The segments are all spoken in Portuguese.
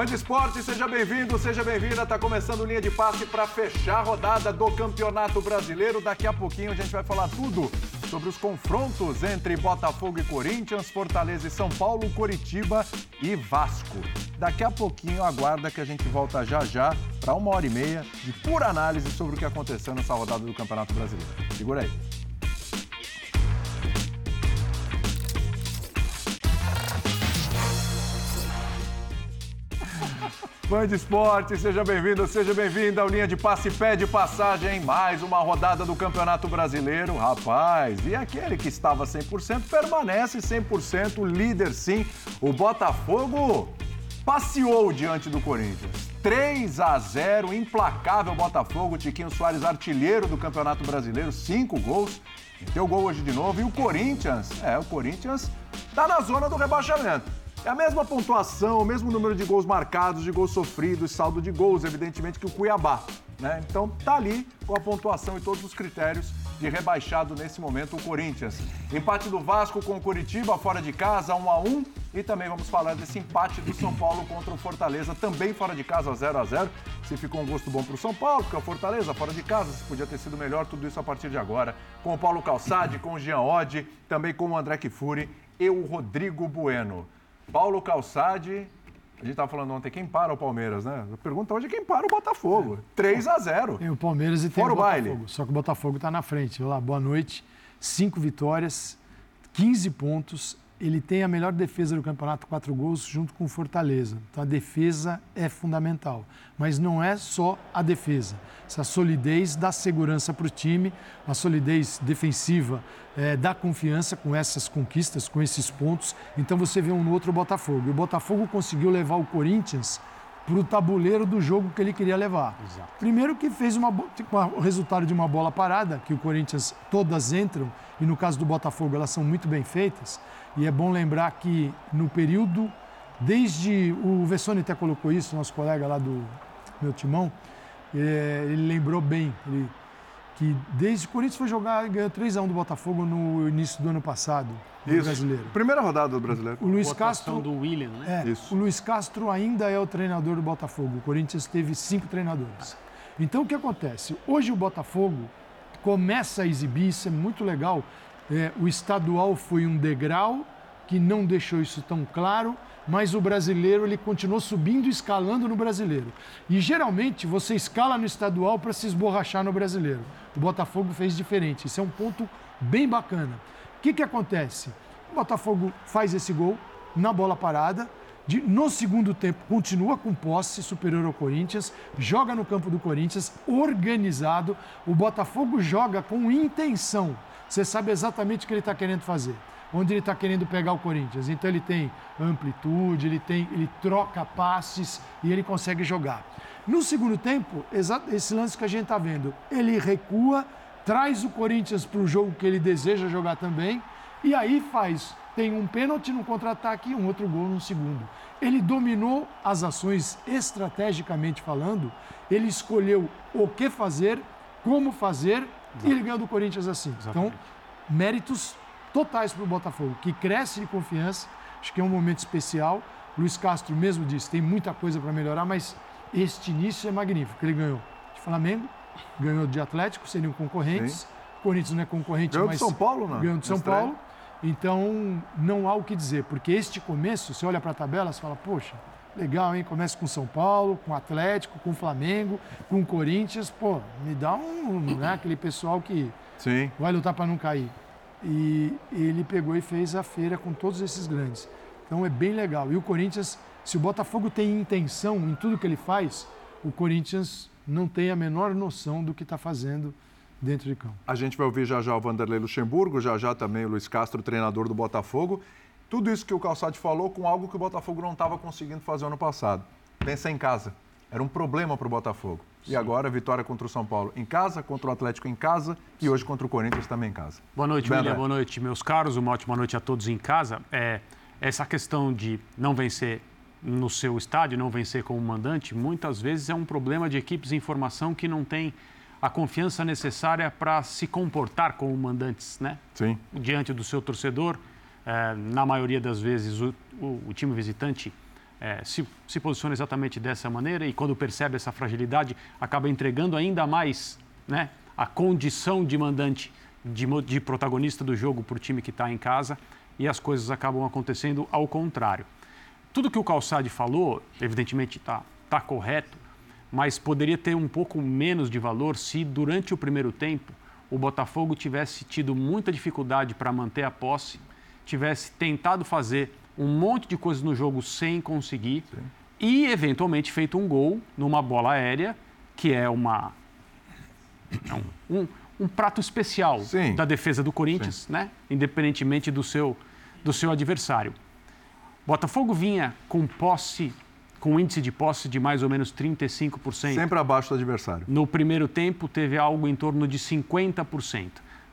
Band Esporte, seja bem-vindo, seja bem-vinda. Está começando linha de passe para fechar a rodada do Campeonato Brasileiro. Daqui a pouquinho a gente vai falar tudo sobre os confrontos entre Botafogo e Corinthians, Fortaleza e São Paulo, Coritiba e Vasco. Daqui a pouquinho aguarda que a gente volta já já para uma hora e meia de pura análise sobre o que aconteceu nessa rodada do Campeonato Brasileiro. Segura aí. Band Esporte, seja bem-vindo, seja bem-vinda ao Linha de Passe Pé de Passagem, mais uma rodada do Campeonato Brasileiro. Rapaz, e aquele que estava 100% permanece 100%, líder sim. O Botafogo passeou diante do Corinthians. 3 a 0, implacável Botafogo, Tiquinho Soares artilheiro do Campeonato Brasileiro, cinco gols. Meteu gol hoje de novo e o Corinthians, é, o Corinthians tá na zona do rebaixamento. É a mesma pontuação, o mesmo número de gols marcados, de gols sofridos, saldo de gols, evidentemente, que o Cuiabá. Né? Então tá ali com a pontuação e todos os critérios de rebaixado nesse momento o Corinthians. Empate do Vasco com o Curitiba fora de casa, 1 a 1 e também vamos falar desse empate do São Paulo contra o Fortaleza, também fora de casa, 0 a 0 Se ficou um gosto bom para o São Paulo, porque o Fortaleza fora de casa, se podia ter sido melhor, tudo isso a partir de agora. Com o Paulo Calçade, com o Jean Oddi, também com o André Kifuri e o Rodrigo Bueno. Paulo Calçade. A gente estava falando ontem, quem para o Palmeiras, né? A pergunta hoje é quem para o Botafogo. É. 3 a 0 Tem o Palmeiras e tem Fora o Botafogo. Baile. Só que o Botafogo está na frente. Olá, boa noite. Cinco vitórias, 15 pontos, ele tem a melhor defesa do campeonato, quatro gols, junto com o Fortaleza. Então a defesa é fundamental. Mas não é só a defesa. Essa solidez dá segurança para o time, a solidez defensiva é, dá confiança com essas conquistas, com esses pontos. Então você vê um outro Botafogo. E o Botafogo conseguiu levar o Corinthians para o tabuleiro do jogo que ele queria levar. Exato. Primeiro que fez uma, tipo, o resultado de uma bola parada, que o Corinthians todas entram, e no caso do Botafogo elas são muito bem feitas. E é bom lembrar que no período, desde o Vessone até colocou isso, nosso colega lá do meu timão, é, ele lembrou bem ele, que desde o Corinthians foi jogar, ganhou 3x1 do Botafogo no início do ano passado, no isso. brasileiro. Primeira rodada do brasileiro. O Luiz Castro. do William, né? É, isso. O Luiz Castro ainda é o treinador do Botafogo. O Corinthians teve cinco treinadores. Então o que acontece? Hoje o Botafogo começa a exibir, isso é muito legal, é, o estadual foi um degrau que não deixou isso tão claro, mas o brasileiro ele continuou subindo e escalando no brasileiro. E geralmente você escala no estadual para se esborrachar no brasileiro. O Botafogo fez diferente. Isso é um ponto bem bacana. O que, que acontece? O Botafogo faz esse gol na bola parada. De, no segundo tempo, continua com posse superior ao Corinthians, joga no campo do Corinthians, organizado. O Botafogo joga com intenção você sabe exatamente o que ele está querendo fazer, onde ele está querendo pegar o Corinthians. Então ele tem amplitude, ele tem, ele troca passes e ele consegue jogar. No segundo tempo, esse lance que a gente está vendo, ele recua, traz o Corinthians para o jogo que ele deseja jogar também, e aí faz, tem um pênalti no contra-ataque e um outro gol no segundo. Ele dominou as ações estrategicamente falando, ele escolheu o que fazer, como fazer Exato. E ele ganhou do Corinthians assim. Exatamente. Então, méritos totais para o Botafogo, que cresce de confiança. Acho que é um momento especial. Luiz Castro mesmo disse, tem muita coisa para melhorar, mas este início é magnífico. Ele ganhou de Flamengo, ganhou de Atlético, seriam concorrentes. Sim. Corinthians não é concorrente, ganhou mas... Ganhou de São Paulo, não? Ganhou de São Paulo. Então, não há o que dizer, porque este começo, você olha para a tabela, você fala, poxa, Legal, hein? Começa com São Paulo, com Atlético, com Flamengo, com Corinthians. Pô, me dá um, né? Aquele pessoal que Sim. vai lutar para não cair. E ele pegou e fez a feira com todos esses grandes. Então é bem legal. E o Corinthians, se o Botafogo tem intenção em tudo que ele faz, o Corinthians não tem a menor noção do que está fazendo dentro de campo. A gente vai ouvir já já o Vanderlei Luxemburgo, já já também o Luiz Castro, treinador do Botafogo. Tudo isso que o Calçade falou com algo que o Botafogo não estava conseguindo fazer ano passado. Pensa em casa. Era um problema para o Botafogo. Sim. E agora vitória contra o São Paulo em casa, contra o Atlético em casa e hoje contra o Corinthians também em casa. Boa noite, William. Boa noite, meus caros. Uma ótima noite a todos em casa. É, essa questão de não vencer no seu estádio, não vencer como mandante, muitas vezes é um problema de equipes em formação que não têm a confiança necessária para se comportar como mandantes, né? Sim. Diante do seu torcedor, é, na maioria das vezes, o, o, o time visitante é, se, se posiciona exatamente dessa maneira e quando percebe essa fragilidade acaba entregando ainda mais né, a condição de mandante, de, de protagonista do jogo para o time que está em casa e as coisas acabam acontecendo ao contrário. Tudo que o Calçade falou, evidentemente está tá correto, mas poderia ter um pouco menos de valor se durante o primeiro tempo o Botafogo tivesse tido muita dificuldade para manter a posse, tivesse tentado fazer um monte de coisas no jogo sem conseguir Sim. e eventualmente feito um gol numa bola aérea, que é uma é um, um, um prato especial Sim. da defesa do Corinthians, Sim. né? Independentemente do seu do seu adversário. Botafogo vinha com posse com índice de posse de mais ou menos 35%. Sempre abaixo do adversário. No primeiro tempo, teve algo em torno de 50%.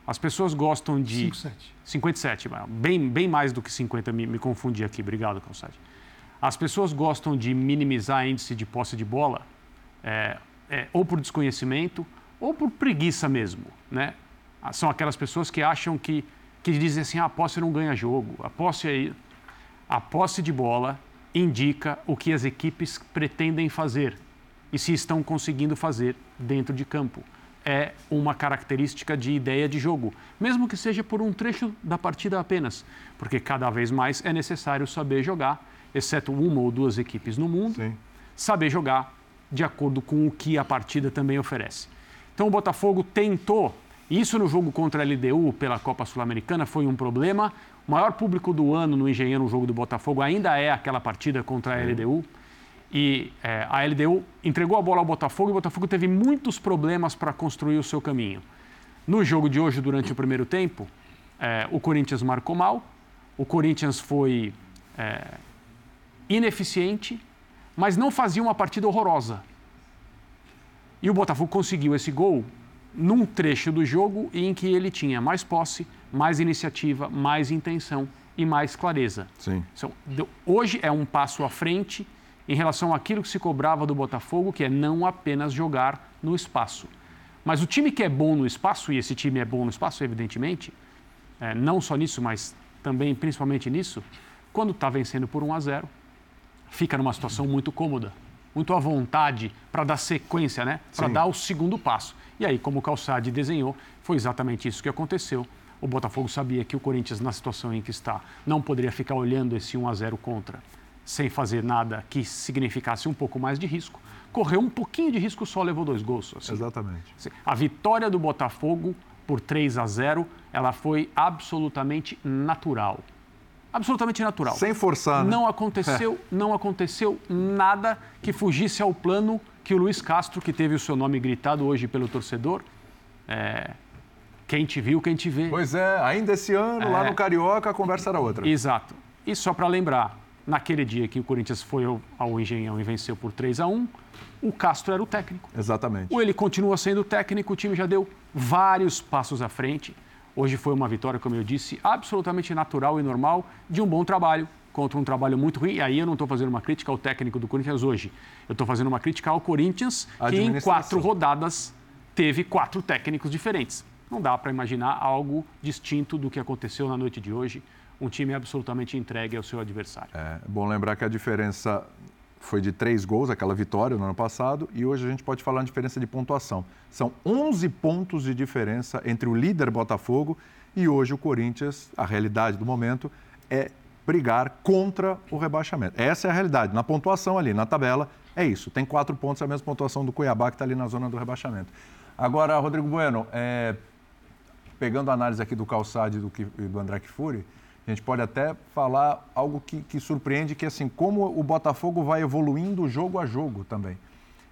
As pessoas gostam de. 57. 57, bem, bem mais do que 50, me, me confundi aqui. Obrigado, Calçade. As pessoas gostam de minimizar índice de posse de bola, é, é, ou por desconhecimento, ou por preguiça mesmo. Né? São aquelas pessoas que acham que, que dizem assim: ah, a posse não ganha jogo, a posse, é... a posse de bola indica o que as equipes pretendem fazer e se estão conseguindo fazer dentro de campo. É uma característica de ideia de jogo, mesmo que seja por um trecho da partida apenas, porque cada vez mais é necessário saber jogar, exceto uma ou duas equipes no mundo, Sim. saber jogar de acordo com o que a partida também oferece. Então o Botafogo tentou, isso no jogo contra a LDU pela Copa Sul-Americana foi um problema, o maior público do ano no Engenheiro, no jogo do Botafogo, ainda é aquela partida contra a LDU. E é, a LDU entregou a bola ao Botafogo e o Botafogo teve muitos problemas para construir o seu caminho. No jogo de hoje, durante o primeiro tempo, é, o Corinthians marcou mal, o Corinthians foi é, ineficiente, mas não fazia uma partida horrorosa. E o Botafogo conseguiu esse gol num trecho do jogo em que ele tinha mais posse, mais iniciativa, mais intenção e mais clareza. Sim. Então, hoje é um passo à frente em relação àquilo que se cobrava do Botafogo, que é não apenas jogar no espaço. Mas o time que é bom no espaço, e esse time é bom no espaço, evidentemente, é, não só nisso, mas também principalmente nisso, quando está vencendo por 1 a 0, fica numa situação muito cômoda, muito à vontade para dar sequência, né? Para dar o segundo passo. E aí, como o Calçade desenhou, foi exatamente isso que aconteceu. O Botafogo sabia que o Corinthians, na situação em que está, não poderia ficar olhando esse 1 a 0 contra, sem fazer nada que significasse um pouco mais de risco. Correu um pouquinho de risco, só levou dois gols. Assim. Exatamente. A vitória do Botafogo por 3 a 0, ela foi absolutamente natural. Absolutamente natural. Sem forçar. Né? Não aconteceu, é. não aconteceu nada que fugisse ao plano que o Luiz Castro, que teve o seu nome gritado hoje pelo torcedor, é, quem te viu, quem te vê. Pois é, ainda esse ano, é, lá no Carioca, a conversa era outra. Exato. E só para lembrar, naquele dia que o Corinthians foi ao, Engenhão e venceu por 3 a 1 o Castro era o técnico. Exatamente. Ou ele continua sendo técnico, o time já deu vários passos à frente. Hoje foi uma vitória, como eu disse, absolutamente natural e normal de um bom trabalho contra um trabalho muito ruim. E aí eu não estou fazendo uma crítica ao técnico do Corinthians hoje. Eu estou fazendo uma crítica ao Corinthians, que em quatro rodadas teve quatro técnicos diferentes. Não dá para imaginar algo distinto do que aconteceu na noite de hoje. Um time absolutamente entregue ao seu adversário. É bom lembrar que a diferença foi de três gols, aquela vitória no ano passado, e hoje a gente pode falar de diferença de pontuação. São 11 pontos de diferença entre o líder Botafogo e hoje o Corinthians. A realidade do momento é brigar contra o rebaixamento. Essa é a realidade. Na pontuação ali, na tabela, é isso. Tem quatro pontos, é a mesma pontuação do Cuiabá, que está ali na zona do rebaixamento. Agora, Rodrigo Bueno, é, pegando a análise aqui do Calçade e do, do André Kfouri, a gente pode até falar algo que, que surpreende, que é assim, como o Botafogo vai evoluindo jogo a jogo também.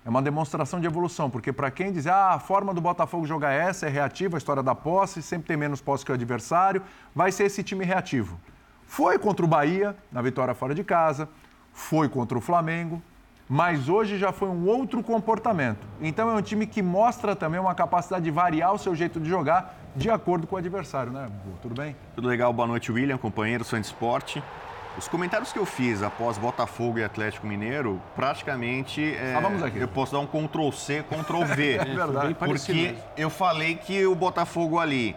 É uma demonstração de evolução, porque para quem diz, ah, a forma do Botafogo jogar é essa, é reativa, a história da posse, sempre tem menos posse que o adversário, vai ser esse time reativo. Foi contra o Bahia, na vitória fora de casa, foi contra o Flamengo, mas hoje já foi um outro comportamento. Então é um time que mostra também uma capacidade de variar o seu jeito de jogar de acordo com o adversário, né? Tudo bem? Tudo legal, boa noite, William, companheiro, sou de esporte. Os comentários que eu fiz após Botafogo e Atlético Mineiro, praticamente é, ah, vamos aqui. eu posso dar um Ctrl C, Ctrl V. é verdade. Porque eu falei que o Botafogo ali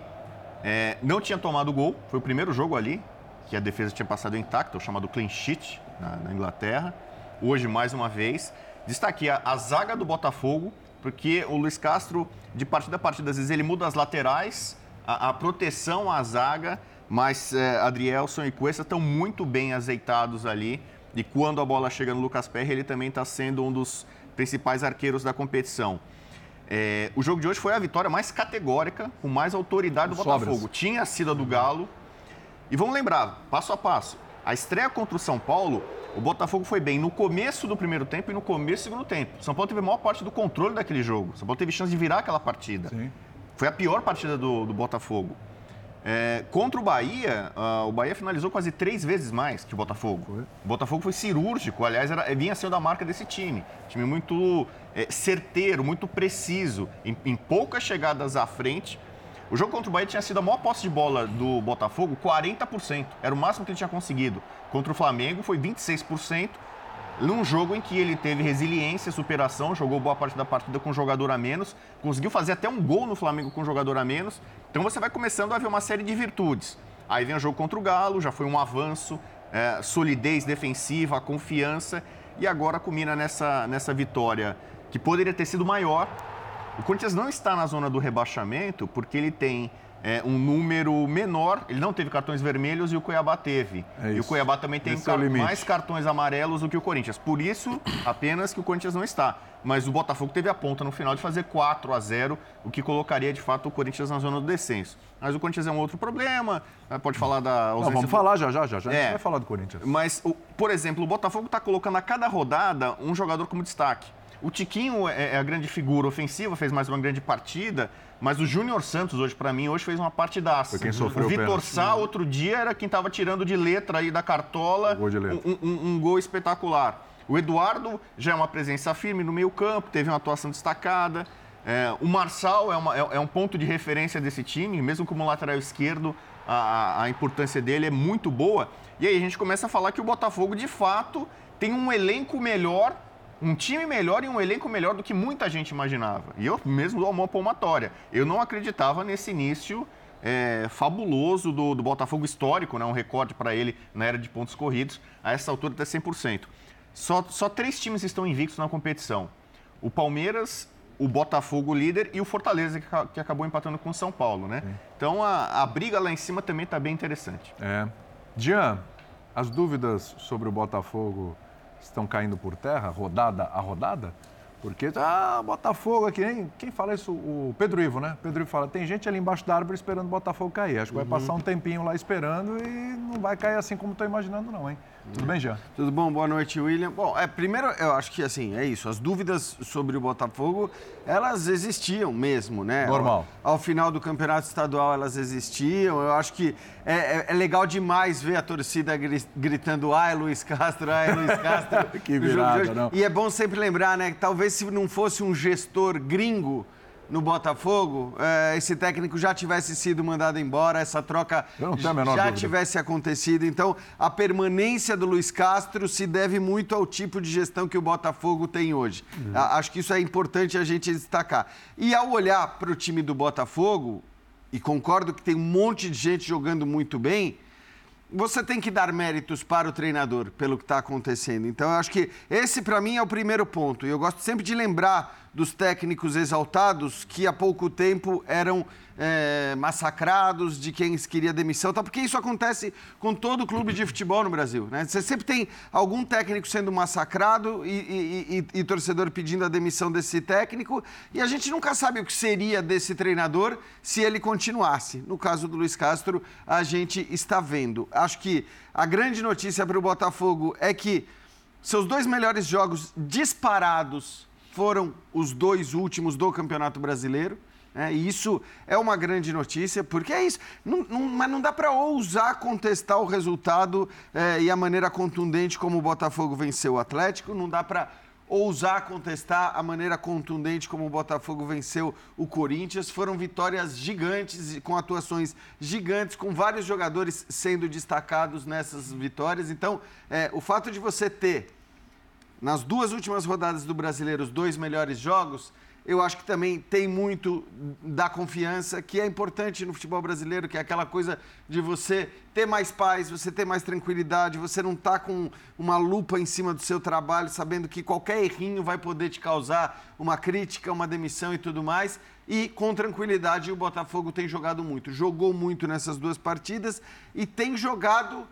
é, não tinha tomado gol, foi o primeiro jogo ali, que a defesa tinha passado intacta, o chamado clean sheet na, na Inglaterra. hoje mais uma vez. Destaquei a, a zaga do Botafogo, porque o Luiz Castro, de partida a partida, às vezes ele muda as laterais, a, a proteção à zaga, mas é, Adrielson e Cuesta estão muito bem azeitados ali. E quando a bola chega no Lucas Perry, ele também está sendo um dos principais arqueiros da competição. É, o jogo de hoje foi a vitória mais categórica, com mais autoridade do Botafogo. Sobras. Tinha sido a do Galo. E vamos lembrar, passo a passo, a estreia contra o São Paulo, o Botafogo foi bem no começo do primeiro tempo e no começo do segundo tempo. O São Paulo teve a maior parte do controle daquele jogo. O São Paulo teve chance de virar aquela partida. Sim. Foi a pior partida do, do Botafogo. É, contra o Bahia, uh, o Bahia finalizou quase três vezes mais que o Botafogo. Foi. O Botafogo foi cirúrgico, aliás, era, vinha sendo a marca desse time. Time muito é, certeiro, muito preciso, em, em, poucas chegadas à frente. O jogo contra o Bahia tinha sido a maior posse de bola do Botafogo, 40%. Era o máximo que ele tinha conseguido. Contra o Flamengo foi 26% num jogo em que ele teve resiliência, superação, jogou boa parte da partida com jogador a menos, conseguiu fazer até um gol no Flamengo com jogador a menos. Então você vai começando a ver uma série de virtudes. Aí vem o jogo contra o Galo, já foi um avanço, é, solidez defensiva, confiança, e agora culmina nessa, nessa vitória que poderia ter sido maior. O Corinthians não está na zona do rebaixamento porque ele tem é, um número menor. Ele não teve cartões vermelhos e o Cuiabá teve. É e o Cuiabá também tem car é mais cartões amarelos do que o Corinthians. Por isso, apenas que o Corinthians não está. Mas o Botafogo teve a ponta no final de fazer 4 a 0 o que colocaria de fato o Corinthians na zona do descenso. Mas o Corinthians é um outro problema. Né, pode falar da ausência. Não, vamos do... falar já, já, já. já. É. A gente vai falar do Corinthians. Mas, por exemplo, o Botafogo está colocando a cada rodada um jogador como destaque. O Tiquinho é, é a grande figura ofensiva, fez mais uma grande partida. Mas o Júnior Santos, hoje, para mim, hoje fez uma partidaça. Foi quem sofreu o Vitor Sá, outro dia, era quem estava tirando de letra aí da cartola. Um gol. Um, um, um gol espetacular. O Eduardo já é uma presença firme no meio campo, teve uma atuação destacada. É, o Marçal é, uma, é, é, um ponto de referência desse time, mesmo como lateral esquerdo, a, a importância dele é muito boa. E aí a gente começa a falar que o Botafogo, de fato, tem um elenco melhor um time melhor e um elenco melhor do que muita gente imaginava. E eu mesmo dou uma palmatória. Eu não acreditava nesse início é, fabuloso do, do, Botafogo histórico, né? um recorde para ele na era de pontos corridos, a essa altura até 100%. Só, só três times estão invictos na competição. O Palmeiras, o Botafogo líder e o Fortaleza, que, que acabou empatando com o São Paulo. Né? Então a, a briga lá em cima também está bem interessante. É. Jean, as dúvidas sobre o Botafogo estão caindo por terra, rodada a rodada? Porque, ah, Botafogo aqui, hein? Quem fala isso? O Pedro Ivo, né? Pedro Ivo fala, tem gente ali embaixo da árvore esperando o Botafogo cair. Acho que vai uhum. passar um tempinho lá esperando e não vai cair assim como estou imaginando, não, hein? Tudo bem, Jean? Tudo bom? Boa noite, William. Bom, é, primeiro, eu acho que assim, é isso. As dúvidas sobre o Botafogo, elas existiam mesmo, né? Normal. Ao, ao final do campeonato estadual, elas existiam. Eu acho que é, é, é legal demais ver a torcida gritando ai, Luiz Castro, ai, Luiz Castro. que virada, não. E é bom sempre lembrar, né, que talvez se não fosse um gestor gringo no Botafogo, é, esse técnico já tivesse sido mandado embora, essa troca já dúvida. tivesse acontecido. Então, a permanência do Luiz Castro se deve muito ao tipo de gestão que o Botafogo tem hoje. Uhum. Acho que isso é importante a gente destacar. E ao olhar para o time do Botafogo, e concordo que tem um monte de gente jogando muito bem, você tem que dar méritos para o treinador pelo que está acontecendo. Então, eu acho que esse, para mim, é o primeiro ponto. E eu gosto sempre de lembrar dos técnicos exaltados que há pouco tempo eram é, massacrados, de quem queria demissão, tá? porque isso acontece com todo clube de futebol no Brasil. Né? Você sempre tem algum técnico sendo massacrado e, e, e, e, torcedor pedindo a demissão desse técnico, e a gente nunca sabe o que seria desse treinador se ele continuasse. No caso do Luiz Castro, a gente está vendo. Acho que a grande notícia para o Botafogo é que seus dois melhores jogos disparados foram os dois últimos do Campeonato Brasileiro. É, e isso é uma grande notícia, porque é isso. Não, não, mas não dá para ousar contestar o resultado é, e a maneira contundente como o Botafogo venceu o Atlético, não dá para ousar contestar a maneira contundente como o Botafogo venceu o Corinthians. Foram vitórias gigantes, com atuações gigantes, com vários jogadores sendo destacados nessas vitórias. Então, é, o fato de você ter, nas duas últimas rodadas do Brasileiro, os dois melhores jogos eu acho que também tem muito da confiança, que é importante no futebol brasileiro, que é aquela coisa de você ter mais paz, você ter mais tranquilidade, você não tá com uma lupa em cima do seu trabalho, sabendo que qualquer errinho vai poder te causar uma crítica, uma demissão e tudo mais. E com tranquilidade o Botafogo tem jogado muito. Jogou muito nessas duas partidas e tem jogado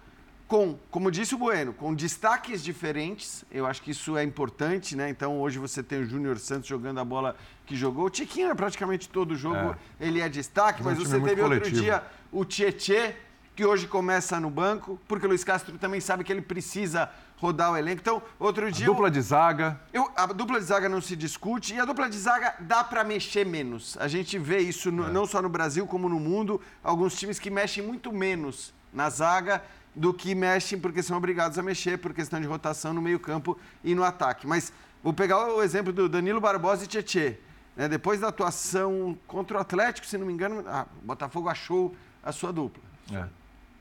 com, como disse o Bueno, com destaques diferentes. Eu acho que isso é importante, né? Então hoje você tem o Júnior Santos jogando a bola que jogou. O Tiquinho é praticamente todo jogo, é. ele é destaque, mas, mas você teve coletivo. outro dia o Tietê, que hoje começa no banco, porque o Luiz Castro também sabe que ele precisa rodar o elenco. Então, outro dia. A dupla de zaga. Eu, a dupla de zaga não se discute e a dupla de zaga dá para mexer menos. A gente vê isso no, é. não só no Brasil como no mundo. Alguns times que mexem muito menos na zaga do que mexem porque são obrigados a mexer por questão de rotação no meio-campo e no ataque. Mas vou pegar o exemplo do Danilo Barbosa e Tietê. Né? Depois da atuação contra o Atlético, se não me engano, ah, o Botafogo achou a sua dupla. É.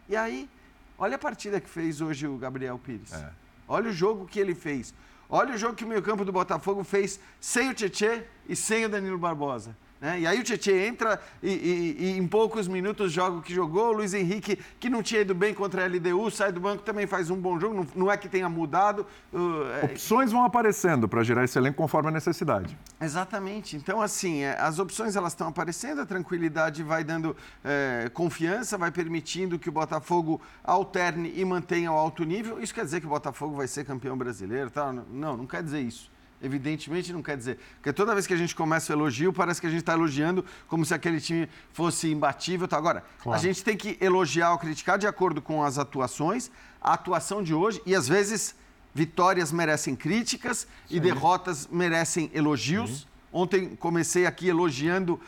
E aí, olha a partida que fez hoje o Gabriel Pires. É. Olha o jogo que ele fez. Olha o jogo que o meio-campo do Botafogo fez sem o Tietê e sem o Danilo Barbosa. Né? E aí o Tietchan entra e, e, e, em poucos minutos joga o que jogou. O Luiz Henrique, que não tinha ido bem contra a LDU, sai do banco, também faz um bom jogo. Não, não é que tenha mudado. Uh, opções vão aparecendo para gerar esse elenco conforme a necessidade. Exatamente. Então, assim, é, as opções elas estão aparecendo, a tranquilidade vai dando é, confiança, vai permitindo que o Botafogo alterne e mantenha o alto nível. Isso quer dizer que o Botafogo vai ser campeão brasileiro? Tá? Não, não quer dizer isso. Evidentemente não quer dizer. Porque toda vez que a gente começa o elogio, parece que a gente está elogiando como se aquele time fosse imbatível. Tá? Agora, claro. a gente tem que elogiar ou criticar de acordo com as atuações, a atuação de hoje, e às vezes vitórias merecem críticas Sim. e derrotas merecem elogios. Sim. Ontem comecei aqui elogiando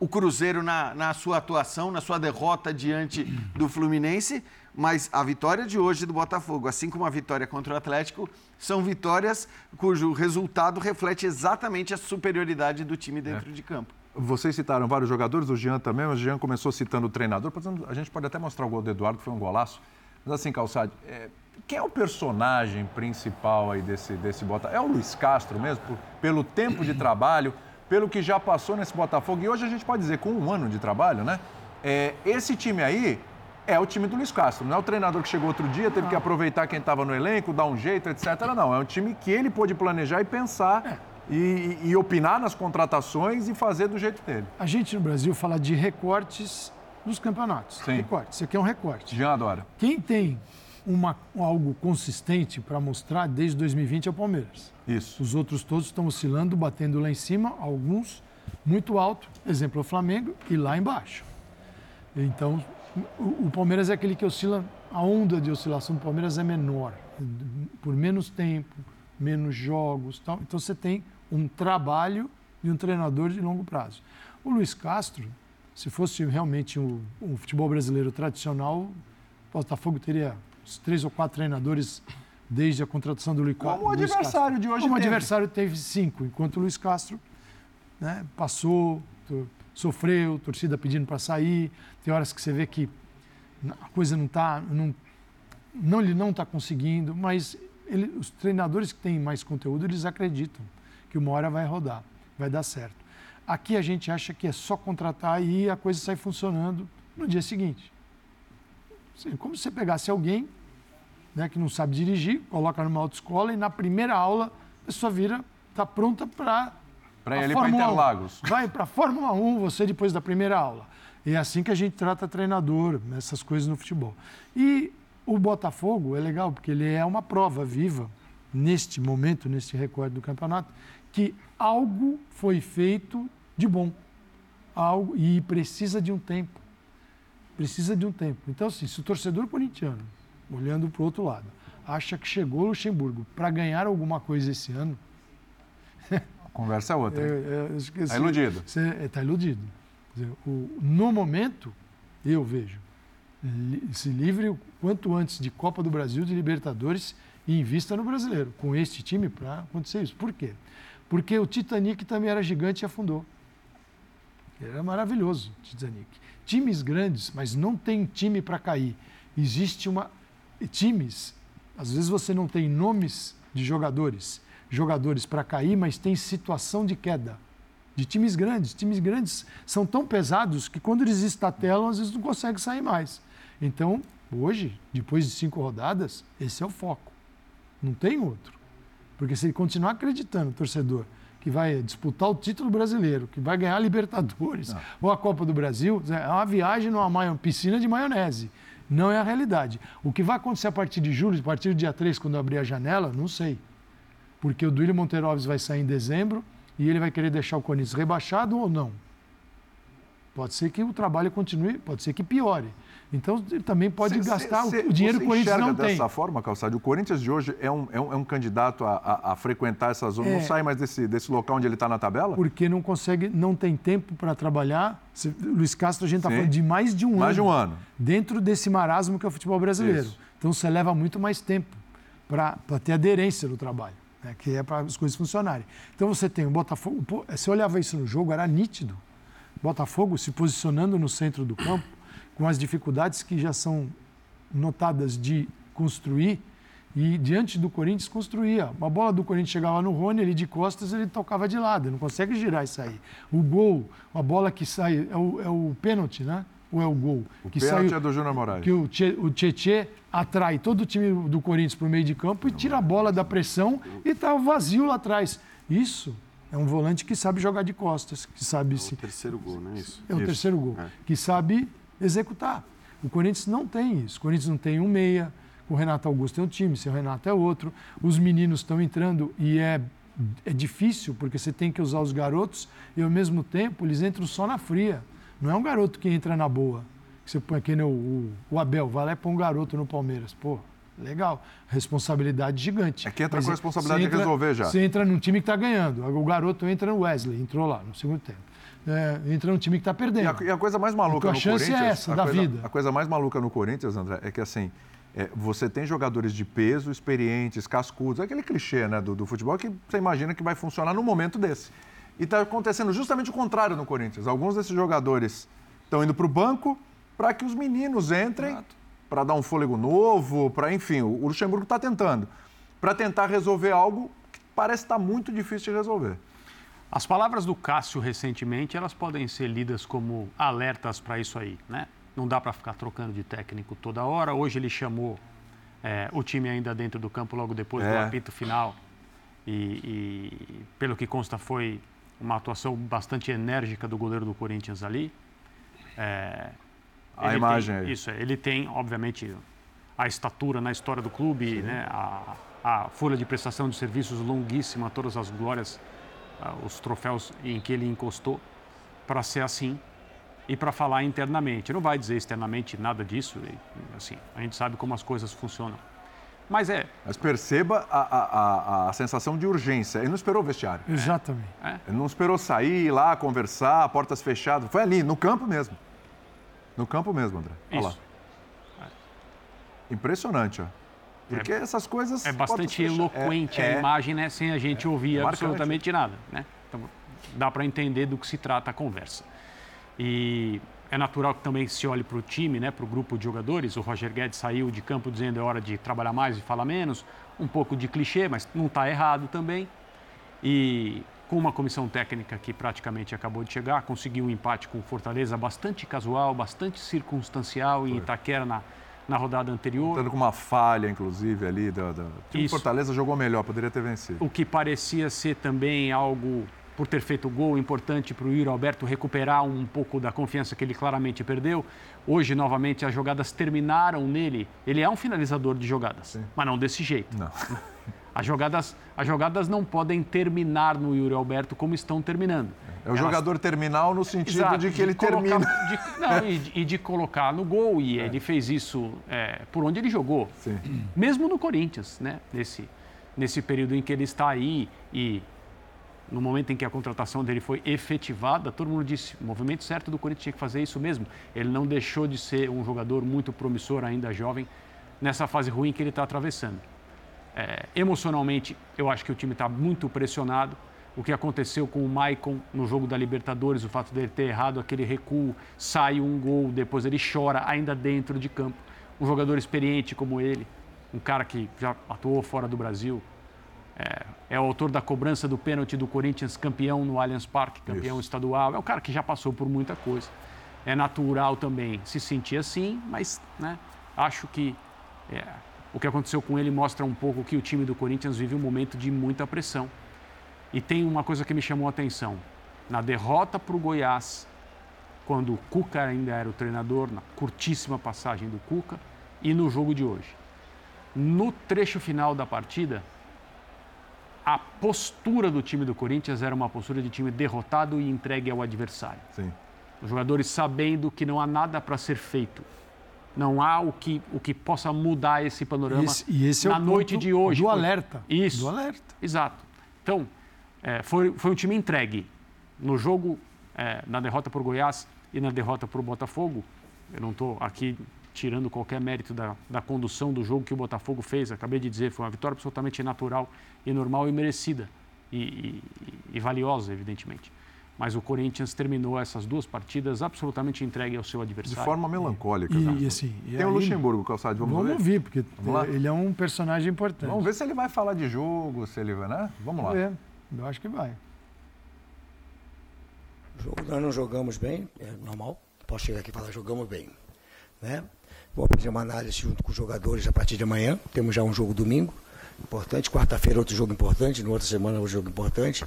o Cruzeiro na, na sua atuação, na sua derrota diante do Fluminense. Mas a vitória de hoje do Botafogo, assim como a vitória contra o Atlético, são vitórias cujo resultado reflete exatamente a superioridade do time dentro é. de campo. Vocês citaram vários jogadores, o Jean também, mas o Jean começou citando o treinador. A gente pode até mostrar o gol do Eduardo, que foi um golaço. Mas assim, Calçade, é, quem é o personagem principal aí desse, desse Botafogo? É o Luiz Castro mesmo, por, pelo tempo de trabalho, pelo que já passou nesse Botafogo. E hoje a gente pode dizer, com um ano de trabalho, né? É, esse time aí é o time do Luiz Castro. Não é o treinador que chegou outro dia, teve que aproveitar quem estava no elenco, dar um jeito, etc. Não, é um time que ele pôde planejar e pensar é. e, e, opinar nas contratações e fazer do jeito dele. A gente no Brasil fala de recortes dos campeonatos. Sim. Recorte. Isso aqui é um recorte. Já adora. Quem tem uma, algo consistente para mostrar desde 2020 é o Palmeiras. Isso. Os outros todos estão oscilando, batendo lá em cima, alguns muito alto, exemplo o Flamengo, e lá embaixo. Então, o, Palmeiras é aquele que oscila, a onda de oscilação do Palmeiras é menor, por menos tempo, menos jogos. Tal. Então você tem um trabalho de um treinador de longo prazo. O Luiz Castro, se fosse realmente o, o futebol brasileiro tradicional, o Botafogo teria uns três ou quatro treinadores desde a contratação do Luiz Castro. Como o adversário de hoje Como o adversário teve cinco, enquanto o Luiz Castro né, passou, sofreu, torcida pedindo para sair. Tem horas que você vê que a coisa não está, não, não ele não está conseguindo, mas ele, os treinadores que têm mais conteúdo eles acreditam que uma hora vai rodar, vai dar certo. Aqui a gente acha que é só contratar e a coisa sai funcionando no dia seguinte. Assim, como se você pegasse alguém né, que não sabe dirigir, coloca numa autoescola e na primeira aula a pessoa vira, está pronta para para ele para Interlagos. 1. Vai para a Fórmula 1 você depois da primeira aula. E é assim que a gente trata treinador, essas coisas no futebol. E o Botafogo é legal, porque ele é uma prova viva, neste momento, neste recorde do campeonato, que algo foi feito de bom. Algo, e precisa de um tempo. Precisa de um tempo. Então, assim, se o torcedor corintiano, olhando para o outro lado, acha que chegou o Luxemburgo para ganhar alguma coisa esse ano, conversa é outra. Está é, iludido. Está iludido. Dizer, o, no momento, eu vejo, li, se livre o quanto antes de Copa do Brasil, de Libertadores e invista no brasileiro, com este time para acontecer isso. Por quê? Porque o Titanic também era gigante e afundou. Era maravilhoso, o Titanic. Times grandes, mas não tem time para cair. Existe uma. Times, às vezes você não tem nomes de jogadores, jogadores para cair, mas tem situação de queda. de times grandes. Times grandes são tão pesados que quando eles estatelam, às vezes não conseguem sair mais. Então, hoje, depois de cinco rodadas, esse é o foco. Não tem outro. Porque se ele continuar acreditando, torcedor, que vai disputar o título brasileiro, que vai ganhar a Libertadores não. ou a Copa do Brasil, é uma viagem numa piscina de maionese. Não é a realidade. O que vai acontecer a partir de julho, a partir do dia 3, quando abrir a janela, não sei. Porque o Duílio Monteiro Alves vai sair em dezembro e ele vai querer deixar o Corinthians rebaixado ou não. Pode ser que o trabalho continue, pode ser que piore. Então, ele também pode cê, gastar cê, o dinheiro que o Corinthians não tem. dessa forma, Calçado? O Corinthians de hoje é um, é um, é um candidato a, a, a, frequentar essa zona, é, não sai mais desse, desse local onde ele está na tabela? Porque não consegue, não tem tempo para trabalhar. Cê, Luiz Castro, a gente está falando de mais de um mais ano. Mais de um ano. Dentro desse marasmo que é o futebol brasileiro. Isso. Então, você leva muito mais tempo para ter aderência no trabalho, né, que é para as coisas funcionarem. Então, você tem o Botafogo. Se olhava isso no jogo, era nítido. Botafogo se posicionando no centro do campo com as dificuldades que já são notadas de construir, e diante do Corinthians construía. Uma bola do Corinthians chegava no Rony, ele de costas, ele tocava de lado, não consegue girar e sair. O gol, a bola que sai, é o, é o pênalti, né? Ou é o gol? O que pênalti sai, é do Júnior Moraes. Que o, o Tietê atrai todo o time do Corinthians para o meio de campo e tira a bola da pressão e está vazio lá atrás. Isso é um volante que sabe jogar de costas, que sabe... É o terceiro gol, não é isso? É o isso. terceiro gol. É. Que sabe executar. O Corinthians não tem isso. O Corinthians não tem um meia. O Renato Augusto é um time, seu Renato é outro. Os meninos estão entrando e é, é difícil porque você tem que usar os garotos e ao mesmo tempo eles entram só na fria. Não é um garoto que entra na boa. Que você põe aqui no o, o Abel, vai lá e põe um garoto no Palmeiras. Pô, legal. Responsabilidade gigante. É que entra Mas com a responsabilidade entra, de resolver já. Você entra num time que está ganhando. O garoto entra no Wesley, entrou lá no segundo tempo é, entra um time que está perdendo. E a, e a, coisa mais maluca então, no Corinthians... a chance é essa, da coisa, vida. A coisa mais maluca no Corinthians, André, é que assim, é, você tem jogadores de peso, experientes, cascudos, aquele clichê né, do, do, futebol que você imagina que vai funcionar no momento desse. E está acontecendo justamente o contrário no Corinthians. Alguns desses jogadores estão indo para o banco para que os meninos entrem, para dar um fôlego novo, para, enfim, o Luxemburgo está tentando, para tentar resolver algo que parece estar tá muito difícil de resolver. As palavras do Cássio recentemente, elas podem ser lidas como alertas para isso aí, né? Não dá para ficar trocando de técnico toda hora. Hoje ele chamou é, o time ainda dentro do campo logo depois é. do apito final. E, e, pelo que consta, foi uma atuação bastante enérgica do goleiro do Corinthians ali. É, a imagem tem. Isso, ele tem, obviamente, a estatura na história do clube, né? a, a folha de prestação de serviços longuíssima, todas as glórias os troféus em que ele encostou para ser assim e para falar internamente. Não vai dizer externamente nada disso, assim, a gente sabe como as coisas funcionam. Mas é. Mas perceba a, a, a, a sensação de urgência. Ele não esperou o vestiário. Exatamente. É. Ele não esperou sair lá, conversar, portas fechadas. Foi ali, no campo mesmo. No campo mesmo, André. Olha Isso. lá. É. Impressionante, ó. Porque é, essas coisas. É bastante eloquente é, a é, imagem, né? Sem a gente ouvir é absolutamente nada. Né? Então, dá para entender do que se trata a conversa. E é natural que também se olhe para o time, né, para o grupo de jogadores. O Roger Guedes saiu de campo dizendo é hora de trabalhar mais e falar menos. Um pouco de clichê, mas não está errado também. E com uma comissão técnica que praticamente acabou de chegar, conseguiu um empate com Fortaleza bastante casual, bastante circunstancial em Itaquera na na rodada anterior. Estando com uma falha, inclusive, ali. Da, da... O Fortaleza jogou melhor, poderia ter vencido. O que parecia ser também algo, por ter feito o gol, importante para o Yuri Alberto recuperar um pouco da confiança que ele claramente perdeu. Hoje, novamente, as jogadas terminaram nele. Ele é um finalizador de jogadas, Sim. mas não desse jeito. Não. As jogadas, as jogadas não podem terminar no Yuri Alberto como estão terminando. É o Elas... jogador terminal no sentido Exato, de que de ele colocar, termina. De, não, e, e, de colocar no gol, e é. ele fez isso é, por onde ele jogou. Sim. Mesmo no Corinthians, né? nesse, nesse período em que ele está aí e no momento em que a contratação dele foi efetivada, todo mundo disse, o movimento certo do Corinthians tinha que fazer isso mesmo. Ele não deixou de ser um jogador muito promissor, ainda jovem, nessa fase ruim que ele está atravessando. É, emocionalmente, eu acho que o time está muito pressionado. O que aconteceu com o Maicon no jogo da Libertadores, o fato dele ter errado aquele recuo, sai um gol, depois ele chora ainda dentro de campo. Um jogador experiente como ele, um cara que já atuou fora do Brasil, é, é, o autor da cobrança do pênalti do Corinthians campeão no Allianz Parque, campeão Isso. estadual. É o cara que já passou por muita coisa. É natural também se sentir assim, mas né, acho que é, o que aconteceu com ele mostra um pouco que o time do Corinthians vive um momento de muita pressão. E tem uma coisa que me chamou a atenção. Na derrota para o Goiás, quando o Cuca ainda era o treinador, na curtíssima passagem do Cuca, e no jogo de hoje. No trecho final da partida, a postura do time do Corinthians era uma postura de time derrotado e entregue ao adversário. Sim. Os jogadores sabendo que não há nada para ser feito. Não há o que, o que possa mudar esse panorama esse, e esse na é o noite de hoje. Do alerta. Isso. Do alerta. Exato. Então, é, foi, foi um time entregue. No jogo, é, na derrota por Goiás e na derrota por Botafogo, eu não estou aqui tirando qualquer mérito da, da condução do jogo que o Botafogo fez, acabei de dizer, foi uma vitória absolutamente natural e normal e merecida e, e, e valiosa, evidentemente. Mas o Corinthians terminou essas duas partidas absolutamente entregue ao seu adversário. De forma melancólica. E, e assim, Tem aí, o Luxemburgo, Calçado, vamos, vamos ver? ouvir, porque ele é um personagem importante. Vamos ver se ele vai falar de jogo, se ele vai, né? Vamos lá. É, eu acho que vai. jogo nós não jogamos bem, é normal. Posso chegar aqui e falar, jogamos bem. Né? Vou fazer uma análise junto com os jogadores a partir de amanhã. Temos já um jogo domingo, importante. Quarta-feira, outro jogo importante. Na outra semana, outro jogo importante.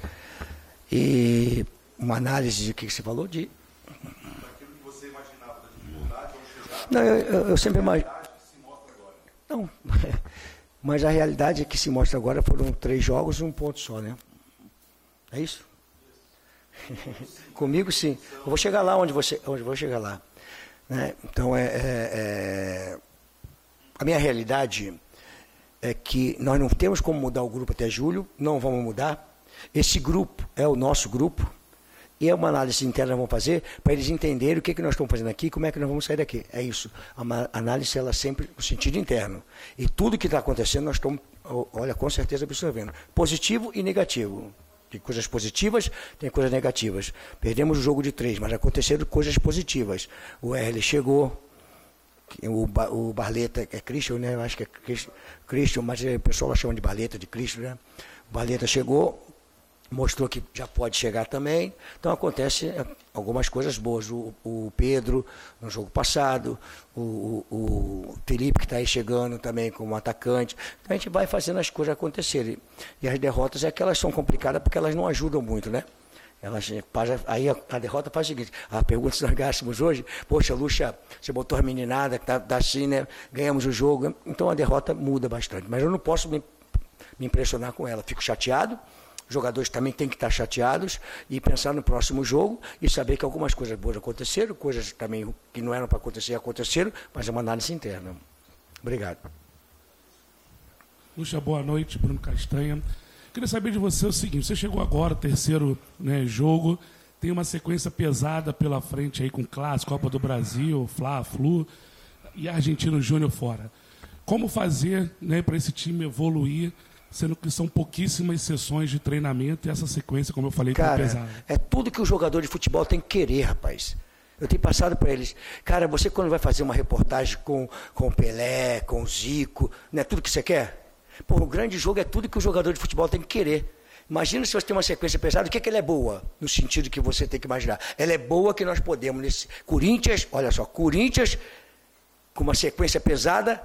E uma análise de que você falou de. Daquilo que você imaginava da dificuldade Não, eu, eu, eu sempre imagino. Não, mas a realidade é que se mostra agora foram três jogos e um ponto só, né? É isso? Comigo sim. Eu vou chegar lá onde você, onde vou chegar lá. Né? Então, é, é, é, a minha realidade é que nós não temos como mudar o grupo até julho, não vamos mudar. Esse grupo é o nosso grupo. E é uma análise interna que vamos fazer para eles entenderem o que, que nós estamos fazendo aqui e como é que nós vamos sair daqui. É isso. A análise, ela sempre no sentido interno. E tudo que está acontecendo, nós estamos, olha, com certeza absorvendo. Positivo e negativo. Tem coisas positivas, tem coisas negativas. Perdemos o jogo de três, mas aconteceram coisas positivas. O R chegou, o, o Barleta é Christian, né? Eu acho que é Christian, mas o pessoal chama de Barleta, de Cristo, né? O Barleta chegou, mostrou que já pode chegar também. Então acontece é, algumas coisas boas. O, o Pedro no jogo passado, o, o, Felipe que está aí chegando também como atacante. Então a gente vai fazendo as coisas acontecerem. E as derrotas é que elas são complicadas porque elas não ajudam muito, né? Elas, aí a, a, derrota faz o seguinte, a pergunta se nós ganhássemos hoje, poxa, Luxa, você botou a meninada, tá, tá assim, né? Ganhamos o jogo. Então a derrota muda bastante. Mas eu não posso me, me impressionar com ela. Fico chateado, jogadores também têm que estar chateados e pensar no próximo jogo e saber que algumas coisas boas aconteceram, coisas também que não eram para acontecer aconteceram, mas é uma análise interna. Obrigado. Luxa, boa noite, Bruno Castanha. Queria saber de você o seguinte: você chegou agora, terceiro né, jogo, tem uma sequência pesada pela frente aí com Clássico, Copa do Brasil, Fla, Flu e Argentino Júnior fora. Como fazer né, para esse time evoluir sendo que são pouquíssimas sessões de treinamento e essa sequência, como eu falei, cara, tão pesada. É tudo que o jogador de futebol tem que querer, rapaz. Eu tenho passado para eles, cara, você quando vai fazer uma reportagem com, com o Pelé, com o Zico, não é tudo que você quer? Pô, o grande jogo é tudo que o jogador de futebol tem que querer. Imagina se você tem uma sequência pesada, o que, é que ela é boa? No sentido que você tem que imaginar. Ela é boa que nós podemos, nesse Corinthians, olha só, Corinthians com uma sequência pesada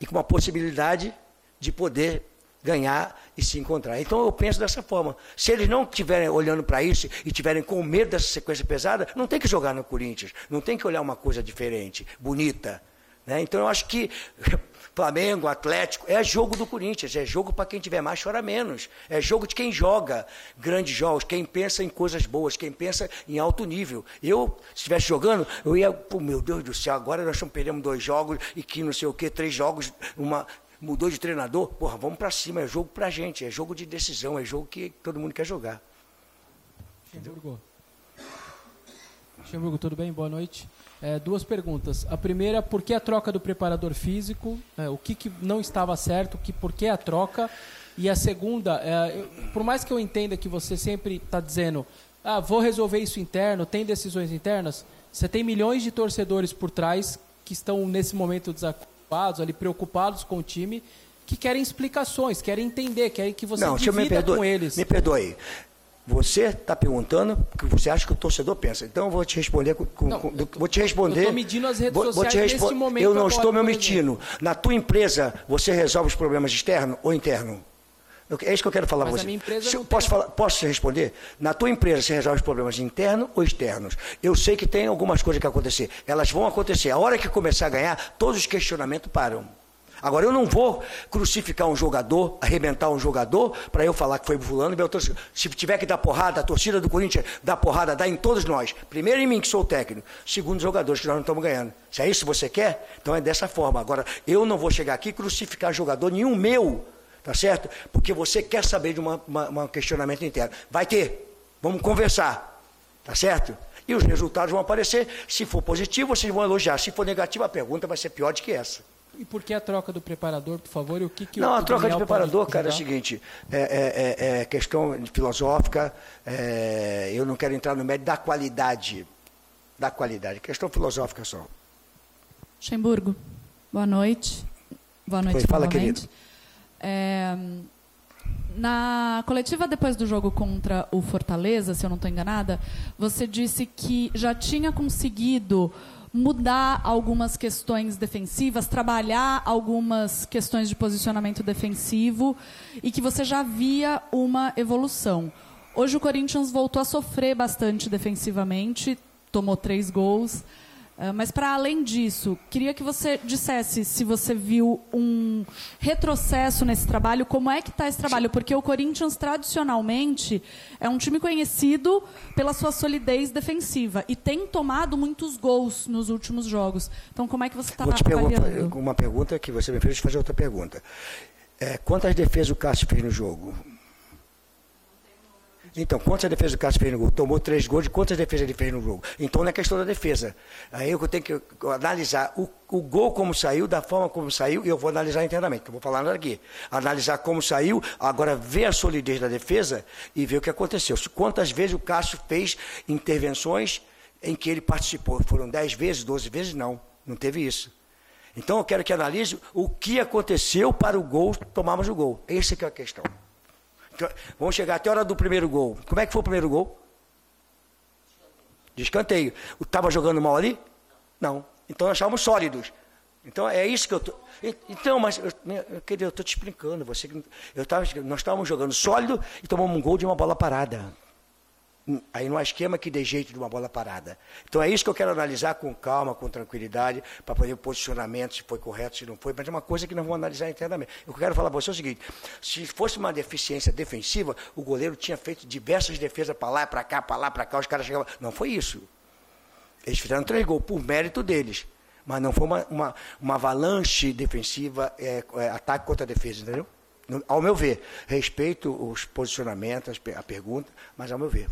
e com uma possibilidade de poder ganhar e se encontrar. Então eu penso dessa forma. Se eles não estiverem olhando para isso e estiverem com medo dessa sequência pesada, não tem que jogar no Corinthians, não tem que olhar uma coisa diferente, bonita. Né? Então eu acho que Flamengo, Atlético, é jogo do Corinthians, é jogo para quem tiver mais chora menos, é jogo de quem joga grandes jogos, quem pensa em coisas boas, quem pensa em alto nível. Eu, se estivesse jogando, eu ia, pô, meu Deus do céu, agora nós perdemos dois jogos e que não sei o que, três jogos, uma, mudou de treinador, porra, vamos para cima, é jogo pra gente, é jogo de decisão, é jogo que todo mundo quer jogar. Luxemburgo. Luxemburgo, tudo bem? Boa noite. É, duas perguntas. A primeira, por que a troca do preparador físico? É, o que, que, não estava certo? Que, por que a troca? E a segunda, é, eu, por mais que eu entenda que você sempre está dizendo, ah, vou resolver isso interno, tem decisões internas, você tem milhões de torcedores por trás que estão nesse momento desacordados preocupados ali, preocupados com o time, que querem explicações, querem entender, querem que você não, divida me perdoe, com eles. Me perdoe. Você está perguntando o que você acha que o torcedor pensa. Então eu vou te responder com, não, com, vou te responder. Eu estou medindo as redes vou, sociais vou nesse momento. Eu não agora, estou me omitindo. Na tua empresa você resolve os problemas externos ou interno? É isso que eu quero falar para você. empresa posso, falar, posso responder? Na tua empresa você resolve os problemas internos ou externos? Eu sei que tem algumas coisas que acontecer. Elas vão acontecer. A hora que começar a ganhar, todos os questionamentos param. Agora, eu não vou crucificar um jogador, arrebentar um jogador, para eu falar que foi fulano. Se tiver que dar porrada, a torcida do Corinthians dá porrada, dá em todos nós. Primeiro em mim, que sou o técnico. Segundo, os jogadores, que nós não estamos ganhando. Se é isso que você quer, então é dessa forma. Agora, eu não vou chegar aqui e crucificar jogador nenhum meu, tá certo? Porque você quer saber de um questionamento interno. Vai ter. Vamos conversar, tá certo? E os resultados vão aparecer. Se for positivo, vocês vão elogiar. Se for negativo, a pergunta vai ser pior do que essa. E por que a troca do preparador, por favor? E o que, que Não, o a troca de preparador, cara, é o seguinte: é, é, é, é questão filosófica. É, eu não quero entrar no mérito da qualidade. Da qualidade. Questão filosófica só. Luxemburgo, boa noite. Boa noite, Foi, fala, querido. É, na coletiva depois do jogo contra o Fortaleza, se eu não estou enganada, você disse que já tinha conseguido mudar algumas questões defensivas, trabalhar algumas questões de posicionamento defensivo e que você já via uma evolução. Hoje o Corinthians voltou a sofrer bastante defensivamente, tomou três gols. Ah, mas, para além disso, queria que você dissesse se você viu um retrocesso nesse trabalho, como é que está esse trabalho? Porque o Corinthians, tradicionalmente, é um time conhecido pela sua solidez defensiva e tem tomado muitos gols nos últimos jogos. Então, como é que você está avaliando? Uma pergunta que você me fez, fazer outra pergunta. É, quantas defesas o Cássio fez no jogo? Então, quantas defesas o Cássio fez no gol? Tomou três gols, de quantas defesas ele fez no jogo? Então, não é questão da defesa. Aí eu tenho que analisar o, o gol como saiu, da forma como saiu, e eu vou analisar internamente, não vou falar nada aqui. Analisar como saiu, agora ver a solidez da defesa e ver o que aconteceu. Quantas vezes o Cássio fez intervenções em que ele participou? Foram dez vezes, doze vezes? Não, não teve isso. Então, eu quero que analise o que aconteceu para o gol, tomarmos o gol. Essa é a questão. Vamos chegar até a hora do primeiro gol. Como é que foi o primeiro gol? De escanteio. Estava jogando mal ali? Não. Então nós estávamos sólidos. Então é isso que eu tô. Então, mas eu, eu estou te explicando. Você, eu tava, nós estávamos jogando sólido e tomamos um gol de uma bola parada. Aí não há esquema que dê jeito de uma bola parada. Então é isso que eu quero analisar com calma, com tranquilidade, para poder o posicionamento, se foi correto, se não foi, mas é uma coisa que nós vamos analisar internamente. Eu quero falar para você é o seguinte: se fosse uma deficiência defensiva, o goleiro tinha feito diversas defesas para lá, para cá, para lá, para cá, os caras chegavam. Não foi isso. Eles fizeram três gols por mérito deles. Mas não foi uma, uma, uma avalanche defensiva, é, é, ataque contra defesa, entendeu? Ao meu ver, respeito os posicionamentos, a pergunta, mas ao meu ver.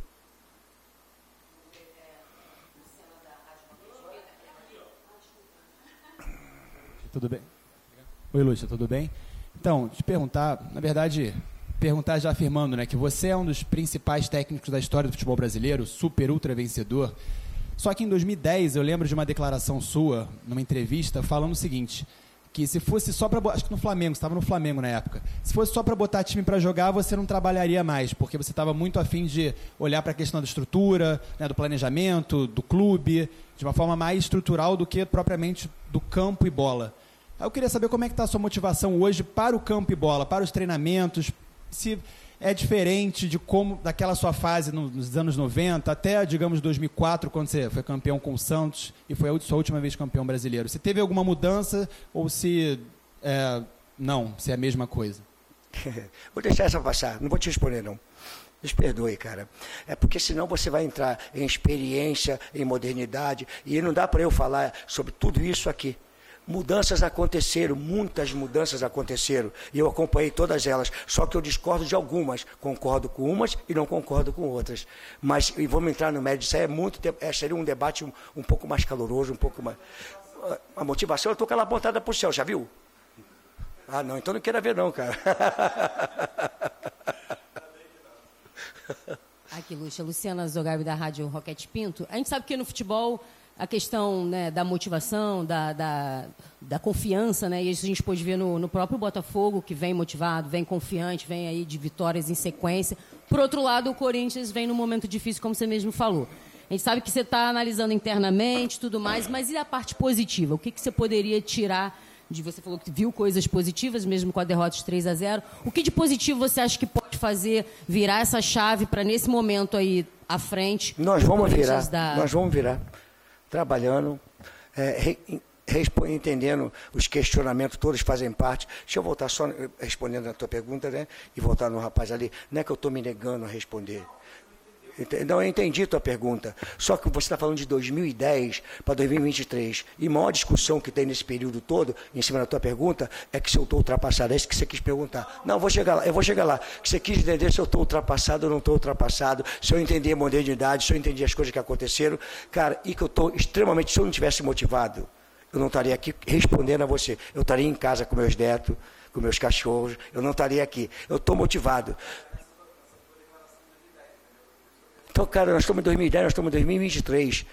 Tudo bem? Oi, Lúcia, tudo bem? Então, te perguntar, na verdade, perguntar já afirmando, né, que você é um dos principais técnicos da história do futebol brasileiro, super ultra vencedor. Só que em 2010 eu lembro de uma declaração sua, numa entrevista, falando o seguinte: que se fosse só para acho que no Flamengo, estava no Flamengo na época. Se fosse só para botar time para jogar, você não trabalharia mais, porque você estava muito afim de olhar para a questão da estrutura, né, do planejamento, do clube, de uma forma mais estrutural do que propriamente do campo e bola. Eu queria saber como é que está a sua motivação hoje para o campo e bola, para os treinamentos, se é diferente de como daquela sua fase nos anos 90 até, digamos, 2004, quando você foi campeão com o Santos e foi a sua última vez campeão brasileiro. Se teve alguma mudança ou se é, não, se é a mesma coisa? vou deixar essa passar, não vou te responder não. Me perdoe, cara. É porque senão você vai entrar em experiência, em modernidade, e não dá para eu falar sobre tudo isso aqui. Mudanças aconteceram, muitas mudanças aconteceram, e eu acompanhei todas elas, só que eu discordo de algumas, concordo com umas e não concordo com outras. Mas e vamos entrar no médio, isso é muito tempo, é, seria um debate um, um, pouco mais caloroso, um pouco mais. A motivação, eu estou com ela apontada para o céu, já viu? Ah, não, então não queira ver, não, cara. Aqui, Lucia, Luciana Zogabi da Rádio Roquete Pinto. A gente sabe que no futebol a questão né, da motivação, da, da, da, confiança, né? E isso a gente pôde ver no, no, próprio Botafogo, que vem motivado, vem confiante, vem aí de vitórias em sequência. Por outro lado, o Corinthians vem num momento difícil, como você mesmo falou. A gente sabe que você está analisando internamente tudo mais, mas e a parte positiva? O que, que você poderia tirar de você falou que viu coisas positivas mesmo com a derrota de 3 a 0. O que de positivo você acha que pode fazer virar essa chave para nesse momento aí à frente? Nós vamos virar. Da... Nós vamos virar trabalhando, é, entendendo os questionamentos, todos fazem parte. Deixa eu voltar só eh, respondendo a tua pergunta, né? E voltar no rapaz ali. Não é que eu estou me negando a responder. Não, eu entendi a tua pergunta. Só que você está falando de 2010 para 2023. E a maior discussão que tem nesse período todo, em cima da tua pergunta, é que se eu estou ultrapassado. É isso que você quis perguntar. Não, vou chegar lá, eu vou chegar lá. Você quis entender se eu estou ultrapassado ou não estou ultrapassado, se eu entender a modernidade, se eu entendi as coisas que aconteceram. Cara, e que eu estou extremamente, se eu não tivesse motivado, eu não estaria aqui respondendo a você. Eu estaria em casa com meus netos, com meus cachorros, eu não estaria aqui. Eu estou motivado. Então, cara, nós estamos em 2010, nós estamos em 2023.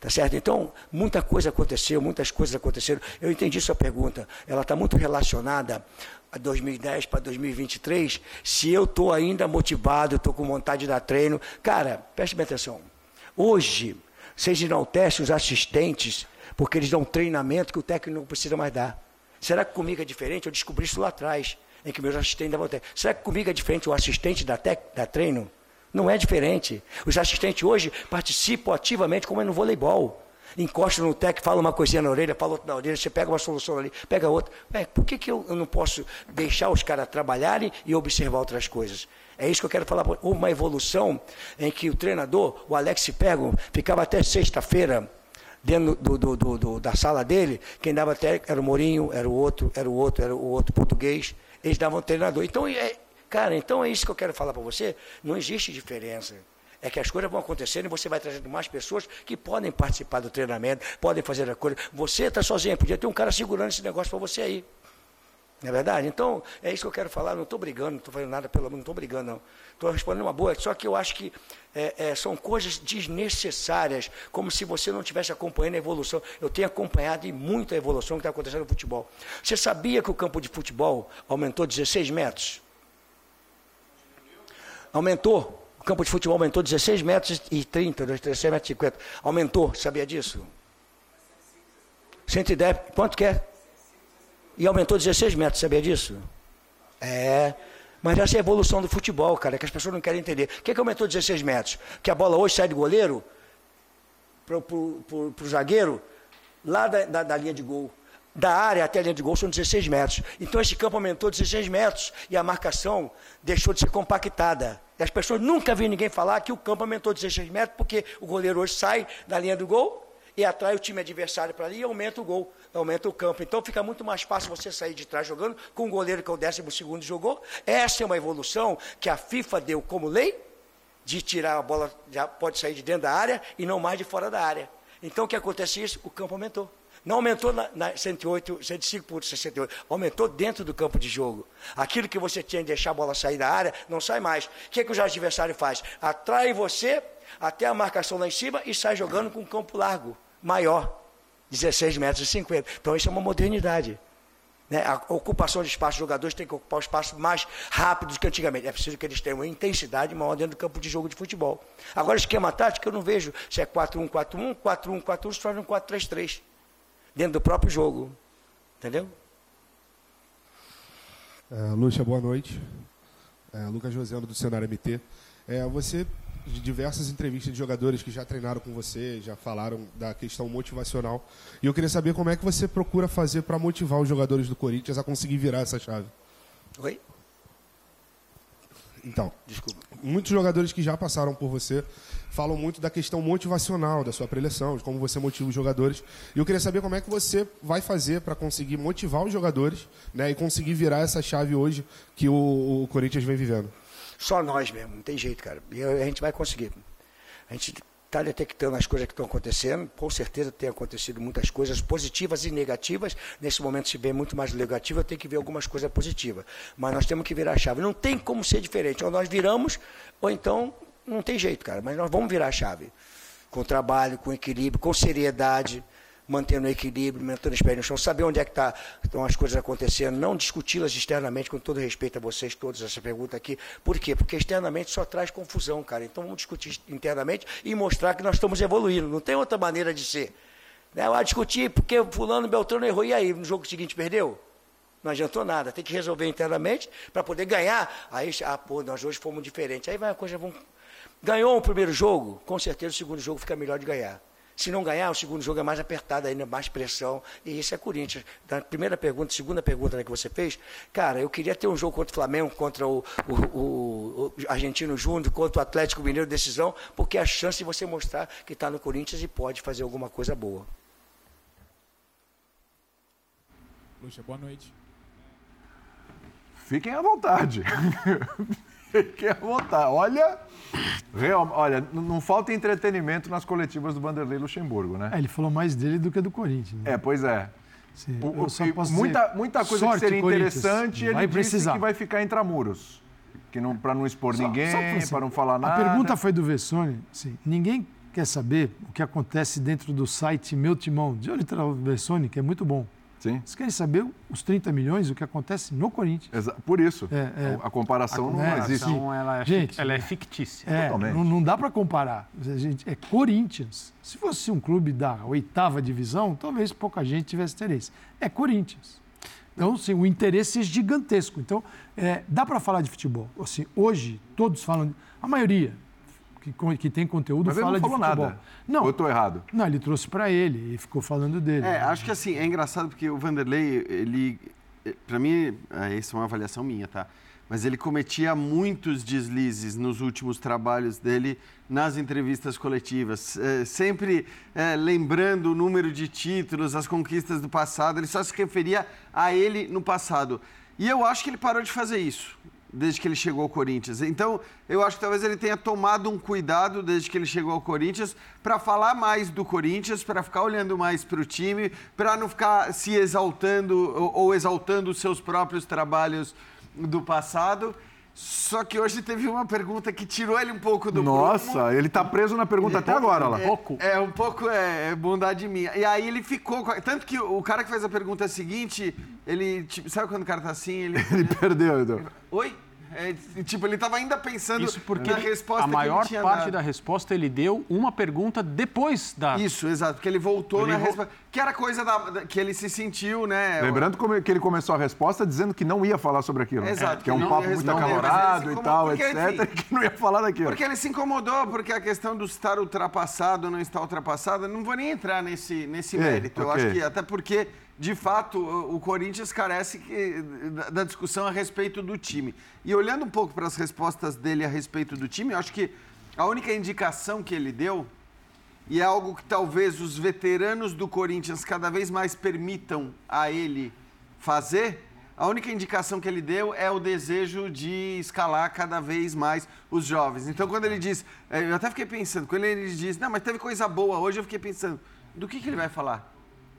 Tá certo? Então, muita coisa aconteceu, muitas coisas aconteceram. Eu entendi sua pergunta. Ela está muito relacionada a 2010 para 2023. Se eu estou ainda motivado, estou com vontade de dar treino. Cara, preste bem atenção. Hoje, vocês enaltecem os assistentes, porque eles dão treinamento que o técnico não precisa mais dar. Será que comigo é diferente? Eu descobri isso lá atrás, em que meus assistentes davam treino. Será que comigo é diferente o assistente da, tec, da treino? Não é diferente. Os assistentes hoje participam ativamente, como é no voleibol. Encosta no tec, fala uma coisinha na orelha, fala outra na orelha, você pega uma solução ali, pega outra. É, por que, que eu, não posso deixar os caras trabalharem e observar outras coisas? É isso que eu quero falar. Uma evolução em que o treinador, o Alex Pego, ficava até sexta-feira dentro do, do, do, do, da sala dele, quem dava até era o Morinho, era o outro, era o outro, era o outro português, eles davam treinador. Então, é, Cara, então é isso que eu quero falar para você. Não existe diferença. É que as coisas vão acontecendo e você vai trazendo mais pessoas que podem participar do treinamento, podem fazer a coisa. Você está sozinho, podia ter um cara segurando esse negócio para você aí. Não é verdade? Então, é isso que eu quero falar. Não estou brigando, não estou fazendo nada pelo não estou brigando, não. Estou respondendo uma boa. Só que eu acho que é, é, são coisas desnecessárias, como se você não estivesse acompanhando a evolução. Eu tenho acompanhado e muito a evolução que está acontecendo no futebol. Você sabia que o campo de futebol aumentou 16 metros? Aumentou. O campo de futebol aumentou 16 metros e 30, 16 metros e 50. Aumentou, sabia disso? 110, quanto que é? E aumentou 16 metros, sabia disso? É. Mas essa é a evolução do futebol, cara, que as pessoas não querem entender. O que, é que aumentou 16 metros? Que a bola hoje sai do goleiro para o zagueiro lá da, da, da linha de gol da área até a linha de gol são 16 metros. Então esse campo aumentou 16 metros e a marcação deixou de ser compactada. E as pessoas nunca viram ninguém falar que o campo aumentou 16 metros porque o goleiro hoje sai da linha do gol e atrai o time adversário para ali e aumenta o gol, aumenta o campo. Então fica muito mais fácil você sair de trás jogando com o goleiro que é o 12 segundo jogou. Essa é uma evolução que a FIFA deu como lei de tirar a bola, já pode sair de dentro da área e não mais de fora da área. Então o que acontece isso? O campo aumentou. Não aumentou na, na 108, 105 por 68, aumentou dentro do campo de jogo. Aquilo que você tinha de deixar a bola sair da área, não sai mais. O que, é que o adversário faz? Atrai você até a marcação lá em cima e sai jogando com um campo largo, maior, 16 metros e 50. Então isso é uma modernidade. Né? A ocupação de espaço, os jogadores têm que ocupar o espaço mais rápido do que antigamente. É preciso que eles tenham uma intensidade maior dentro do campo de jogo de futebol. Agora, esquema tático, eu não vejo se é 4-1-4-1, 4-1-4-1, se torna um 4-3-3 dentro do próprio jogo. Entendeu? É, Lúcia, boa noite. É, Lucas Joseno, do Cenário MT. É, você, de diversas entrevistas de jogadores que já treinaram com você, já falaram da questão motivacional. E eu queria saber como é que você procura fazer para motivar os jogadores do Corinthians a conseguir virar essa chave. Oi? Então, Desculpa. Muitos jogadores que já passaram por você falam muito da questão motivacional da sua preleção, de como você motiva os jogadores. E eu queria saber como é que você vai fazer para conseguir motivar os jogadores né, e conseguir virar essa chave hoje que o, o Corinthians vem vivendo. Só nós mesmo, não tem jeito, cara. E a gente vai conseguir. A gente está detectando as coisas que estão acontecendo. Com certeza tem acontecido muitas coisas positivas e negativas. Nesse momento se vê muito mais negativa, tem que ver algumas coisas positivas. Mas nós temos que virar a chave. Não tem como ser diferente. Ou nós viramos, ou então não tem jeito, cara. Mas nós vamos virar a chave. com trabalho, com equilíbrio, com seriedade, mantendo o equilíbrio, mantendo os pés no chão, saber onde é que tá, estão as coisas acontecendo, não discuti-las externamente, com todo respeito a vocês todos, essa pergunta aqui. Por quê? Porque externamente só traz confusão, cara. Então vamos discutir internamente e mostrar que nós estamos evoluindo. Não tem outra maneira de ser. Né? Ah, discutir porque fulano Beltrano errou, e aí, no jogo seguinte perdeu? Não adiantou nada, tem que resolver internamente para poder ganhar. Aí, ah, pô, nós hoje fomos diferentes. Aí vai a coisa, vamos... ganhou o primeiro jogo, com certeza o segundo jogo fica melhor de ganhar. Se não ganhar, o segundo jogo é mais apertado ainda, mais pressão. E isso é Corinthians. Da primeira pergunta, segunda pergunta né, que você fez, cara, eu queria ter um jogo contra o Flamengo, contra o, o, o, o Argentino Júnior, contra o Atlético Mineiro, decisão, porque é a chance de você mostrar que está no Corinthians e pode fazer alguma coisa boa. Luxa, boa noite. Fiquem à vontade. Fiquem à vontade. Olha, real, olha, não falta entretenimento nas coletivas do Vanderlei Luxemburgo, né? É, ele falou mais dele do que do Corinthians. Né? É, pois é. Sim, o, muita, muita coisa que seria interessante, ele vai disse precisar. que vai ficar intramuros. Que não, para não expor só, ninguém, para não falar nada. A pergunta foi do Vessone. Assim, ninguém quer saber o que acontece dentro do site Meu Timão, de onde está o Vessone, que é muito bom. Sim. Vocês querem saber os 30 milhões, o que acontece no Corinthians. Exa por isso. É, é, a comparação a, não é, existe. Ela é, Gente, ela é fictícia. É, não, não, dá para comparar. Gente, é Corinthians. Se fosse um clube da oitava divisão, talvez pouca gente tivesse interesse. É Corinthians. Então, sim, o interesse é gigantesco. Então, é, dá para falar de futebol. Assim, hoje, todos falam, a maioria, que, que tem conteúdo Mas fala ele não falou de futebol. Nada. Não, Ou eu estou errado? Não, ele trouxe para ele e ficou falando dele. É, acho que assim, é engraçado porque o Vanderlei, ele, para mim, essa é uma avaliação minha, tá? Mas ele cometia muitos deslizes nos últimos trabalhos dele nas entrevistas coletivas. É, sempre é, lembrando o número de títulos, as conquistas do passado, ele só se referia a ele no passado. E eu acho que ele parou de fazer isso desde que ele chegou ao Corinthians. Então, eu acho que talvez ele tenha tomado um cuidado desde que ele chegou ao Corinthians para falar mais do Corinthians, para ficar olhando mais para o time, para não ficar se exaltando ou, ou exaltando os seus próprios trabalhos do passado. Só que hoje teve uma pergunta que tirou ele um pouco do Nossa, prumo. ele tá preso na pergunta até agora lá. É, pouco. É, um pouco é, é, bondade minha. E aí ele ficou. Tanto que o cara que fez a pergunta seguinte, ele. Tipo, sabe quando o cara tá assim? Ele, ele perdeu, então. Oi? É, tipo, ele estava ainda pensando Isso porque na resposta a maior que ele parte dado. da resposta ele deu uma pergunta depois da. Isso, exato, porque ele voltou ele na vo... resposta. Que era coisa da, da, que ele se sentiu, né? Lembrando como, que ele começou a resposta dizendo que não ia falar sobre aquilo. Exato. É, que é um papo muito acalorado e tal, porque, etc. Enfim, que não ia falar daquilo. Porque ele se incomodou, porque a questão do estar ultrapassado ou não estar ultrapassado, não vou nem entrar nesse, nesse mérito. Okay. Eu acho que até porque de fato, o Corinthians carece da discussão a respeito do time. E olhando um pouco para as respostas dele a respeito do time, eu acho que a única indicação que ele deu, e é algo que talvez os veteranos do Corinthians cada vez mais permitam a ele fazer, a única indicação que ele deu é o desejo de escalar cada vez mais os jovens. Então, quando ele diz, é, eu até fiquei pensando, quando ele diz, não, mas teve coisa boa hoje, eu fiquei pensando, do que, que ele vai falar?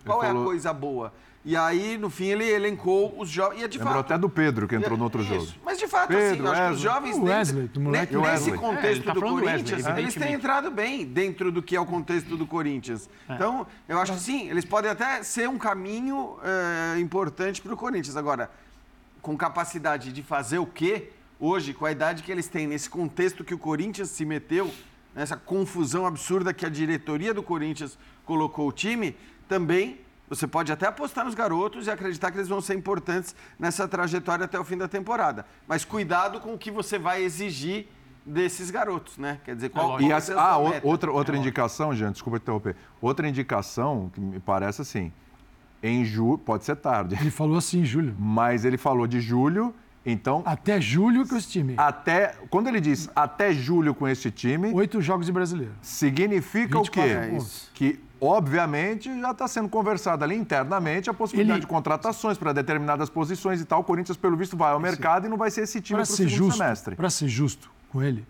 Qual ele é falou... a coisa boa? E aí, no fim, ele elencou os jovens. E é de Lembrou fato, até do Pedro, que entrou no outro jogo. Mas de fato, assim, Pedro, assim, acho que os jovens. O Wesley, do moleque nesse Wesley. contexto é, tá do Corinthians, Wesley, eles têm entrado bem dentro do que é o contexto do Corinthians. É. Então, eu acho que sim, eles podem até ser um caminho é, importante para o Corinthians. Agora, com capacidade de fazer o quê? Hoje, com a idade que eles têm, nesse contexto que o Corinthians se meteu, nessa confusão absurda que a diretoria do Corinthians colocou o time, também você pode até apostar nos garotos e acreditar que eles vão ser importantes nessa trajetória até o fim da temporada. Mas cuidado com o que você vai exigir desses garotos, né? Quer dizer, qual, e as, Ah, outra, outra é indicação, gente, desculpa interromper. Outra indicação que me parece assim, em julho, pode ser tarde. Ele falou assim em julho. Mas ele falou de julho, então... Até julho com esse time. Até, quando ele diz até julho com esse time... Oito jogos de brasileiro. Significa o quê? É que obviamente, já está sendo conversado ali internamente a possibilidade Ele... de contratações para determinadas posições e tal. O Corinthians, pelo visto, vai ao mercado Sim. e não vai ser esse time para o segundo justo, semestre. Para ser justo com ele,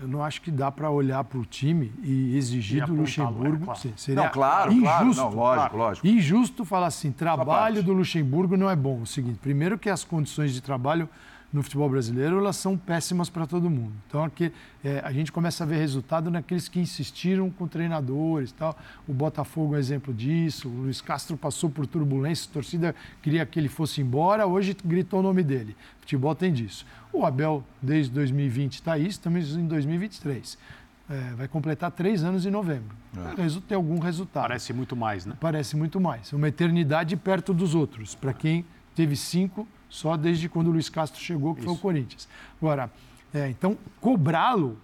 eu não acho que dá para olhar para o time e exigir e do Luxemburgo. É, claro. Seria não, claro, injusto, claro, não, lógico, lógico. Injusto falar assim, trabalho do Luxemburgo não é bom. É o seguinte, primeiro que as condições de trabalho no futebol brasileiro, elas são péssimas para todo mundo. Então, aqui, é, a gente começa a ver resultado naqueles que insistiram com treinadores. Tal. O Botafogo é um exemplo disso. O Luiz Castro passou por turbulência, a torcida queria que ele fosse embora, hoje gritou o nome dele. O futebol tem disso. O Abel, desde 2020, está aí, estamos em 2023. É, vai completar três anos em novembro. É. Tem algum resultado. Parece muito mais, né? Parece muito mais. Uma eternidade perto dos outros. Para quem teve cinco só desde quando o Luiz Castro chegou, que Isso. foi o Corinthians. Agora, é, então, cobrá-lo,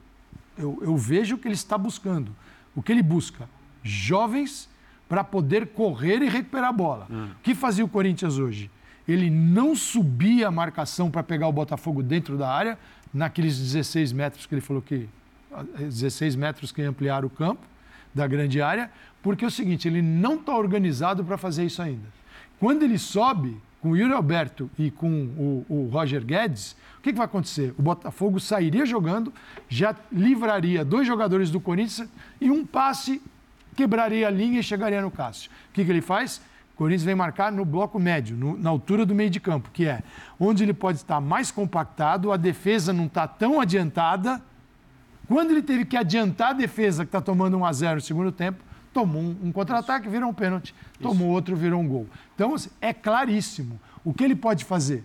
eu, eu vejo o que ele está buscando. O que ele busca? Jovens para poder correr e recuperar a bola. Hum. O que fazia o Corinthians hoje? Ele não subia a marcação para pegar o Botafogo dentro da área, naqueles 16 metros que ele falou que 16 metros que ampliaram o campo da grande área, porque é o seguinte, ele não está organizado para fazer isso ainda. Quando ele sobe, com o Yuri Alberto e com o, o Roger Guedes, o que, que, vai acontecer? O Botafogo sairia jogando, já livraria dois jogadores do Corinthians e um passe quebraria a linha e chegaria no Cássio. O que, que ele faz? O Corinthians vem marcar no bloco médio, no, na altura do meio de campo, que é onde ele pode estar mais compactado, a defesa não está tão adiantada. Quando ele teve que adiantar a defesa, que está tomando 1 a 0 no segundo tempo, tomou um, um contra-ataque, virou um pênalti, tomou outro, virou um gol. Então, assim, é claríssimo. O que ele pode fazer?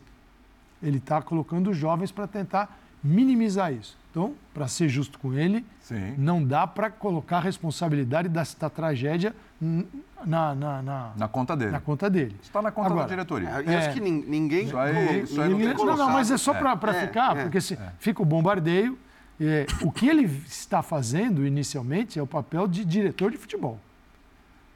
Ele está colocando os jovens para tentar minimizar isso. Então, para ser justo com ele, Sim. não dá para colocar a responsabilidade desta tragédia na, na, na, na, conta dele. Na conta dele. Está na conta Agora, da diretoria. É, acho que ninguém. Isso aí, isso aí ninguém, não, não, não, mas é só para é, ficar, é, porque se, é. fica o bombardeio é, o que ele está fazendo inicialmente é o papel de diretor de futebol.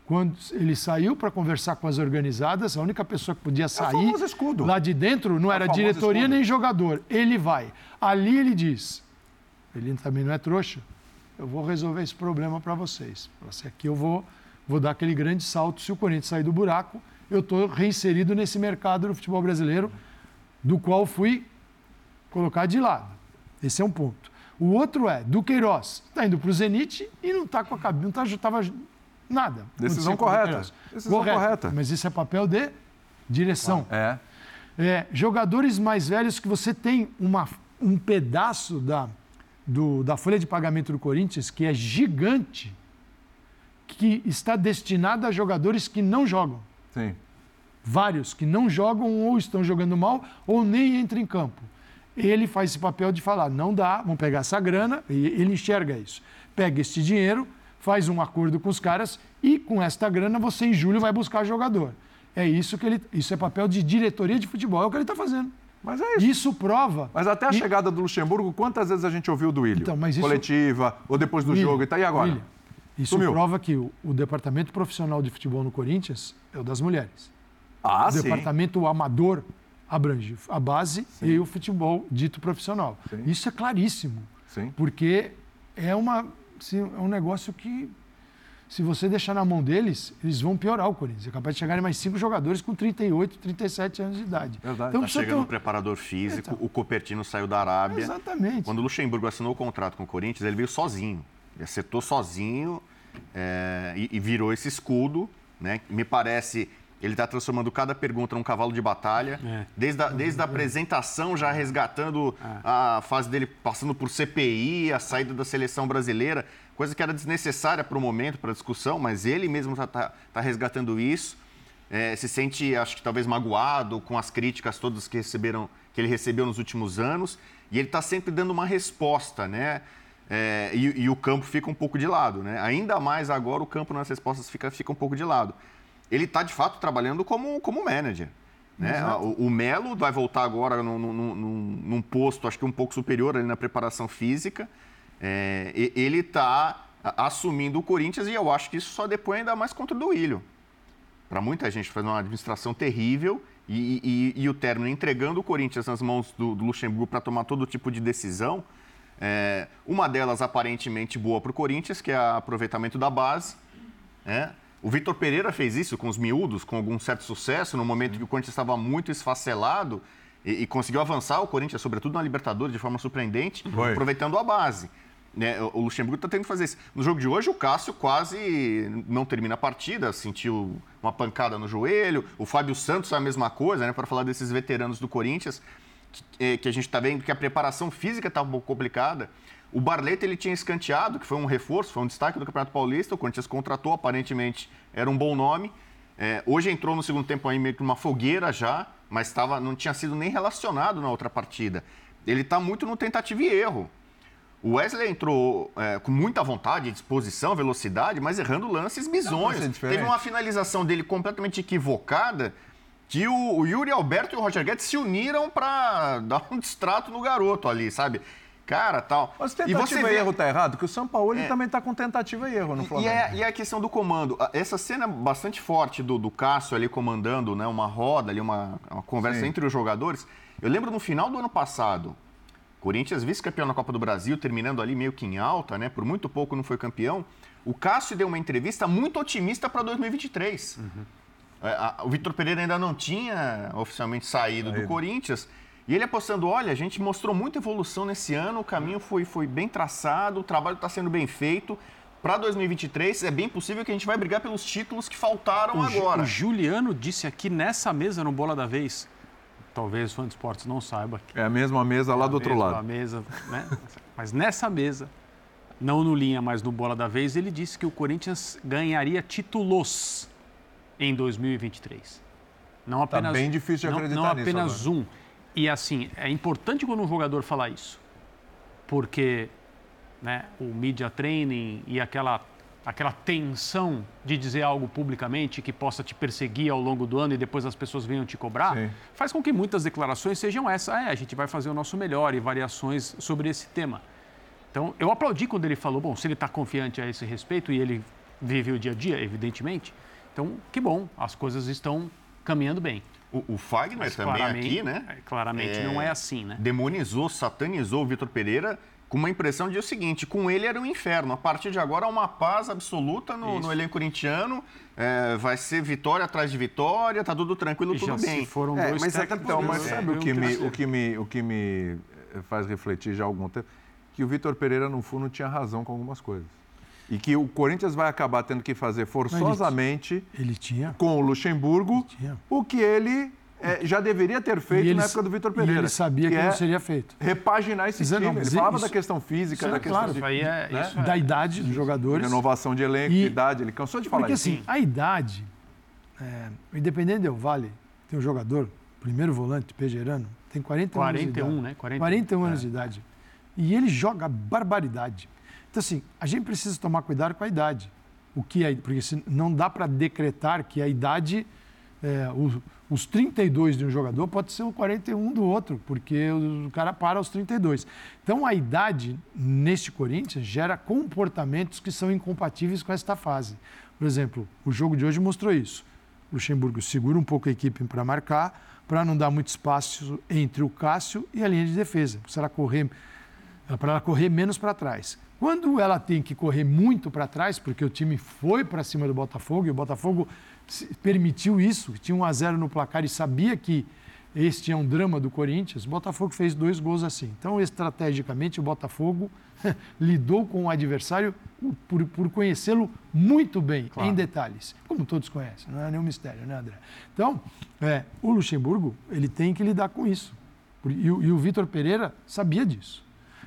Quando ele saiu para conversar com as organizadas, a única pessoa que podia é sair é lá de dentro não é era diretoria escudo. nem jogador. Ele vai. Ali ele diz: ele também não é trouxa. Eu vou resolver esse problema para vocês. Aqui eu vou, vou dar aquele grande salto. Se o Corinthians sair do buraco, eu estou reinserido nesse mercado do futebol brasileiro, do qual fui colocar de lado. Esse é um ponto. O outro é, Duqueiroz está indo para o Zenit e não está com a cabeça, não estava tá, nada. Decisão correta. Decisão correta. correta. Mas isso é papel de direção. É. é. Jogadores mais velhos que você tem uma, um pedaço da, do, da folha de pagamento do Corinthians que é gigante, que está destinado a jogadores que não jogam. Sim. Vários que não jogam ou estão jogando mal ou nem entram em campo ele faz esse papel de falar: não dá, vamos pegar essa grana, e ele enxerga isso. Pega este dinheiro, faz um acordo com os caras e com esta grana você em julho vai buscar jogador. É isso que ele. Isso é papel de diretoria de futebol, é o que ele está fazendo. Mas é isso. Isso prova. Mas até a e... chegada do Luxemburgo, quantas vezes a gente ouviu do William? Então, mas isso... Coletiva, ou depois do jogo, e tá aí agora. William, isso Sumiu. prova que o, o, departamento profissional de futebol no Corinthians é o das mulheres. Ah, o sim. departamento amador abrange a base Sim. e o futebol dito profissional. Sim. Isso é claríssimo. Sim. Porque é, uma, assim, é um negócio que, se você deixar na mão deles, eles vão piorar o Corinthians. É capaz de chegarem mais cinco jogadores com 38, 37 anos de idade. Verdade. Então, tá chegando o ter... preparador físico, o Copertino saiu da Arábia. Exatamente. Quando o Luxemburgo assinou o contrato com o Corinthians, ele veio sozinho. Ele acertou sozinho é, e, e virou esse escudo. Né? Me parece ele está transformando cada pergunta num cavalo de batalha. É. Desde, a, desde a apresentação, já resgatando é. a fase dele, passando por CPI, a saída da seleção brasileira, coisa que era desnecessária para o momento, para a discussão, mas ele mesmo está tá, tá resgatando isso. É, se sente, acho que talvez magoado com as críticas todas que, receberam, que ele recebeu nos últimos anos. E ele está sempre dando uma resposta, né? É, e, e, o campo fica um pouco de lado, né? Ainda mais agora o campo nas respostas fica, fica um pouco de lado ele está de fato trabalhando como, como manager. Né? O, o, Melo vai voltar agora num, num, num, posto, acho que um pouco superior ali na preparação física. É, ele está assumindo o Corinthians e eu acho que isso só depõe ainda mais contra o Duílio. Para muita gente faz uma administração terrível e, e, e, o término entregando o Corinthians nas mãos do, do Luxemburgo para tomar todo tipo de decisão. É, uma delas aparentemente boa para o Corinthians, que é o aproveitamento da base. Né? O Vitor Pereira fez isso com os miúdos, com algum certo sucesso, no momento que o Corinthians estava muito esfacelado e, e conseguiu avançar o Corinthians, sobretudo na Libertadores, de forma surpreendente, Foi. aproveitando a base. Né, o Luxemburgo está tendo que fazer isso. No jogo de hoje, o Cássio quase não termina a partida, sentiu uma pancada no joelho. O Fábio Santos é a mesma coisa, né, para falar desses veteranos do Corinthians. que, que a gente está vendo que a preparação física está um pouco complicada. O Barleta ele tinha escanteado, que foi um reforço, foi um destaque do Campeonato Paulista. O Corinthians contratou, aparentemente era um bom nome. É, hoje entrou no segundo tempo aí meio que uma fogueira já, mas tava, não tinha sido nem relacionado na outra partida. Ele está muito no tentativa e erro. O Wesley entrou é, com muita vontade, disposição, velocidade, mas errando lances bizonhos. Teve uma finalização dele completamente equivocada que o, o Yuri Alberto e o Roger Guedes se uniram para dar um distrato no garoto ali, sabe? Cara, tal. Mas tentativa e, você vê... e erro tá errado, porque o São Paulo é... também tá com tentativa e erro no Flamengo. E é, e é a questão do comando. Essa cena bastante forte do, do Cássio ali comandando né, uma roda, ali, uma, uma conversa Sim. entre os jogadores. Eu lembro no final do ano passado, Corinthians vice-campeão na Copa do Brasil, terminando ali meio que em alta, né? Por muito pouco não foi campeão. O Cássio deu uma entrevista muito otimista para 2023. Uhum. É, o Vitor Pereira ainda não tinha oficialmente saído do Corinthians. E ele apostando, olha, a gente mostrou muita evolução nesse ano, o caminho foi, foi bem traçado, o trabalho está sendo bem feito. Para 2023, é bem possível que a gente vai brigar pelos títulos que faltaram o agora. O Juliano disse aqui nessa mesa no Bola da Vez, talvez o fã de esportes não saiba. É a mesma mesa lá é do outro lado. A mesa, né? Mas nessa mesa, não no linha, mas no Bola da Vez, ele disse que o Corinthians ganharia títulos em 2023. Não tá apenas, tá bem difícil de acreditar não, não nisso apenas agora. E assim, é importante quando um jogador falar isso, porque né, o media training e aquela, aquela tensão de dizer algo publicamente que possa te perseguir ao longo do ano e depois as pessoas venham te cobrar, Sim. faz com que muitas declarações sejam essa, é, a gente vai fazer o nosso melhor e variações sobre esse tema. Então, eu aplaudi quando ele falou, bom, se ele está confiante a esse respeito e ele vive o dia a dia, evidentemente, então, que bom, as coisas estão caminhando bem. O, o Fagner Mas também aqui, né? É, claramente é, não é assim, né? Demonizou, satanizou o Vitor Pereira com uma impressão de o seguinte: com ele era um inferno. A partir de agora, há uma paz absoluta no, no elenco corintiano. É, vai ser vitória atrás de vitória, tá tudo tranquilo, e tudo bem. foram é, dois mas, é então, mas sabe o, que me, o, que me, o que me faz refletir já há algum tempo? Que o Vitor Pereira, no fundo, tinha razão com algumas coisas. E que o Corinthians vai acabar tendo que fazer forçosamente ele, ele tinha. com o Luxemburgo o que ele é, já deveria ter feito ele, na época do Vitor Pereira. E ele sabia que, que não seria feito. Repaginar esse time. Não, ele falava isso, da questão física, da questão claro, de, é, né? é, da idade dos jogadores. Renovação de elenco, e, de idade. Ele cansou de falar porque, isso. Porque assim, a idade, é, independente do Vale, tem um jogador, primeiro volante, Pejerano, tem 41, 41 anos de idade. Né? 41, 41 anos de idade. E ele joga barbaridade. Então, assim, a gente precisa tomar cuidado com a idade. O que é, porque não dá para decretar que a idade, é, os, os 32 de um jogador pode ser o 41 do outro, porque o cara para aos 32. Então, a idade neste Corinthians gera comportamentos que são incompatíveis com esta fase. Por exemplo, o jogo de hoje mostrou isso. O Luxemburgo segura um pouco a equipe para marcar, para não dar muito espaço entre o Cássio e a linha de defesa, para ela correr, para ela correr menos para trás. Quando ela tem que correr muito para trás, porque o time foi para cima do Botafogo e o Botafogo permitiu isso, tinha 1 a 0 no placar e sabia que este é um drama do Corinthians, o Botafogo fez dois gols assim. Então, estrategicamente, o Botafogo lidou com o adversário por, por conhecê-lo muito bem, claro. em detalhes, como todos conhecem, não é nenhum mistério, né, André? Então, é, o Luxemburgo, ele tem que lidar com isso. E, e o Vitor Pereira sabia disso.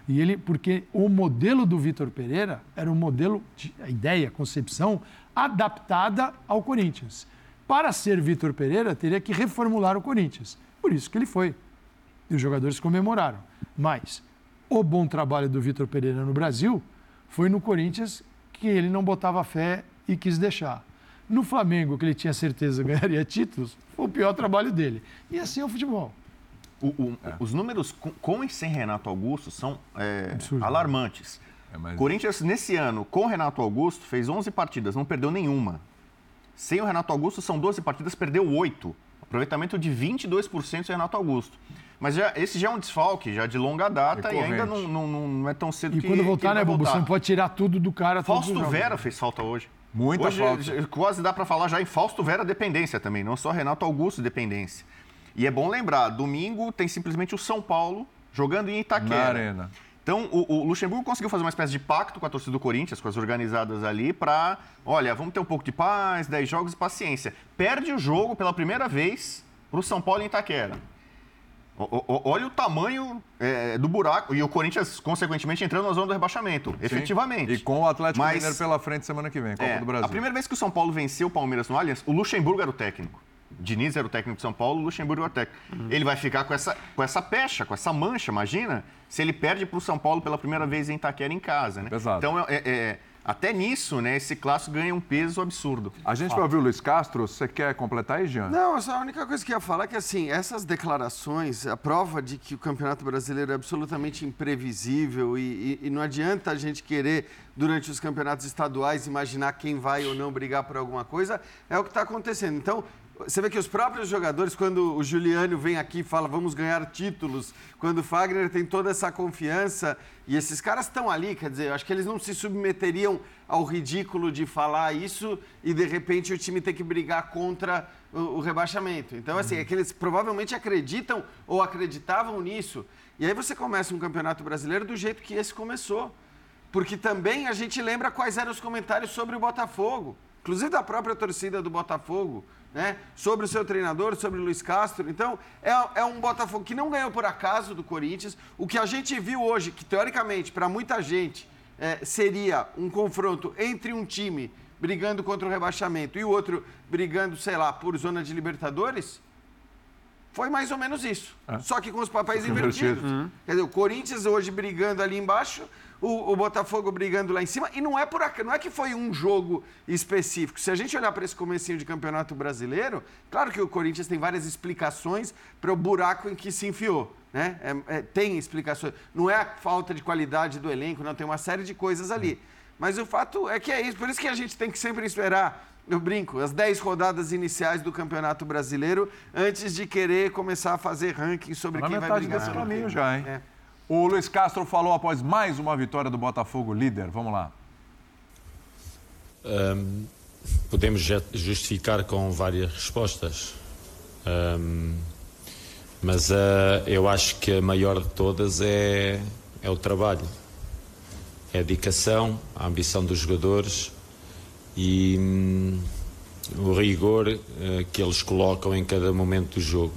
E ele, porque o modelo do Vitor Pereira era um modelo, de, a ideia, a concepção adaptada ao Corinthians. Para ser Vitor Pereira, teria que reformular o Corinthians. Por isso que ele foi. E os jogadores comemoraram. Mas o bom trabalho do Vitor Pereira no Brasil foi no Corinthians que ele não botava fé e quis deixar. No Flamengo, que ele tinha certeza ganharia títulos, foi o pior trabalho dele. E assim é o futebol. O, o, é. Os números com, com, e sem Renato Augusto são é, alarmantes. É, mas... Corinthians, nesse ano, com Renato Augusto, fez 11 partidas, não perdeu nenhuma. Sem o Renato Augusto, são 12 partidas, perdeu 8. Aproveitamento de 22% do Renato Augusto. Mas já, esse já é um desfalque, já de longa data e ainda não, não, não, é tão cedo e que E quando voltar, né, Bobo? Você não pode tirar tudo do cara. Fausto Vera fez falta hoje. Muita hoje, falta. Quase dá para falar já em Fausto Vera dependência também, não só Renato Augusto dependência. E é bom lembrar, domingo tem simplesmente o São Paulo jogando em Itaquera. Na arena. Então, o, o, Luxemburgo conseguiu fazer uma espécie de pacto com a torcida do Corinthians, com as organizadas ali, para, olha, vamos ter um pouco de paz, 10 jogos e paciência. Perde o jogo pela primeira vez para o São Paulo em Itaquera. Olha o tamanho é, do buraco. E o Corinthians, consequentemente, entrando na zona do rebaixamento. Sim. Efetivamente. E com o Atlético Mas, Mineiro pela frente semana que vem, Copa é, do Brasil. A primeira vez que o São Paulo venceu o Palmeiras no Allianz, o Luxemburgo era o técnico. Diniz era o técnico de São Paulo, o Luxemburgo era o técnico. Uhum. Ele vai ficar com essa, com essa pecha, com essa mancha, imagina, se ele perde para o São Paulo pela primeira vez em Itaquera em casa, né? Exato. Então, é, é até nisso, né, esse clássico ganha um peso absurdo. A gente vai ouvir o Luiz Castro. Você quer completar aí, Jean? Não, só a única coisa que eu ia falar é que, assim, essas declarações, a prova de que o Campeonato Brasileiro é absolutamente imprevisível e, e, e não adianta a gente querer, durante os campeonatos estaduais, imaginar quem vai ou não brigar por alguma coisa, é o que está acontecendo. Então, você vê que os próprios jogadores, quando o Juliano vem aqui e fala vamos ganhar títulos, quando o Fagner tem toda essa confiança, e esses caras estão ali, quer dizer, eu acho que eles não se submeteriam ao ridículo de falar isso e de repente o time ter que brigar contra o, o rebaixamento. Então, assim, é que eles provavelmente acreditam ou acreditavam nisso. E aí você começa um campeonato brasileiro do jeito que esse começou. Porque também a gente lembra quais eram os comentários sobre o Botafogo, inclusive da própria torcida do Botafogo né? sobre o seu treinador, sobre o Luiz Castro. Então, é, é um Botafogo que não ganhou por acaso do Corinthians. O que a gente viu hoje, que teoricamente, para muita gente, é, seria um confronto entre um time brigando contra o rebaixamento e o outro brigando, sei lá, por zona de Libertadores, foi mais ou menos isso. É. Só que com os papéis invertidos. Uhum. Quer dizer, o Corinthians hoje brigando ali embaixo, o, o, Botafogo brigando lá em cima. E não é, por, não é que foi um jogo específico. Se a gente olhar para esse comecinho de campeonato brasileiro, claro que o Corinthians tem várias explicações para o buraco em que se enfiou. Né? É, é, tem explicações. Não é a falta de qualidade do elenco, não, tem uma série de coisas ali. Mas o fato é que é isso. Por isso que a gente tem que sempre esperar eu brinco, as 10 rodadas iniciais do Campeonato Brasileiro antes de querer começar a fazer ranking sobre tá quem vai brigar. desse caminho já, hein? É. O Luiz Castro falou após mais uma vitória do Botafogo líder. Vamos lá. Um, podemos justificar com várias respostas. Um, mas uh, eu acho que a maior de todas é, é o trabalho. É a dedicação, a ambição dos jogadores e um, o rigor uh, que eles colocam em cada momento do jogo.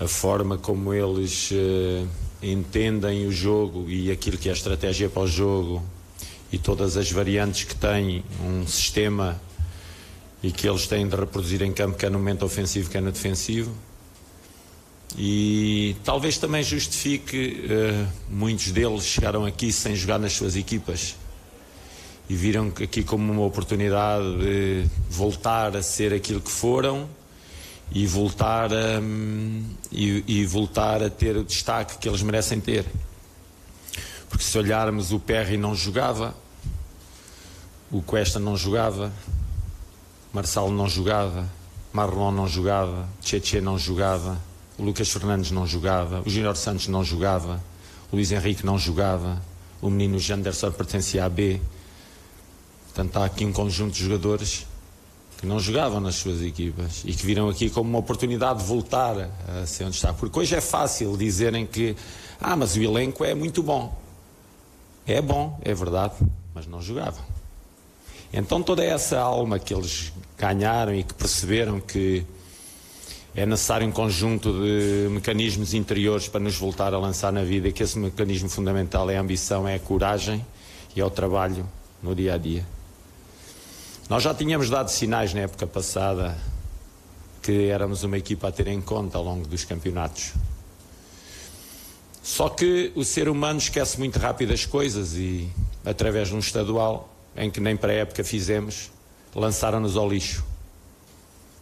A forma como eles uh, entendem o jogo e aquilo que é a estratégia para o jogo e todas as variantes que tem um sistema e que eles têm de reproduzir em campo, quer no momento ofensivo, quer no defensivo. E talvez também justifique, uh, muitos deles chegaram aqui sem jogar nas suas equipas e viram aqui como uma oportunidade de voltar a ser aquilo que foram e voltar a, e, e, voltar a ter o destaque que eles merecem ter. Porque se olharmos o Perry não jogava, o Cuesta não jogava, Marçal não jogava, Marlon não jogava, Tchetche não jogava, o Lucas Fernandes não jogava, o Júnior Santos não jogava, o Luís Henrique não jogava, o menino Janderson pertencia à B. Portanto, há aqui um conjunto de jogadores que não jogavam nas suas equipas e que viram aqui como uma oportunidade de voltar a ser onde está. Porque hoje é fácil dizerem que, ah, mas o elenco é muito bom. É bom, é verdade, mas não jogavam. Então toda essa alma que eles ganharam e que perceberam que é necessário um conjunto de mecanismos interiores para nos voltar a lançar na vida e que esse mecanismo fundamental é a ambição, é a coragem e é o trabalho no dia a dia. Nós já tínhamos dado sinais na época passada que éramos uma equipa a ter em conta ao longo dos campeonatos. Só que o ser humano esquece muito rápido as coisas e, através de um estadual, em que nem para a época fizemos, lançaram-nos ao lixo.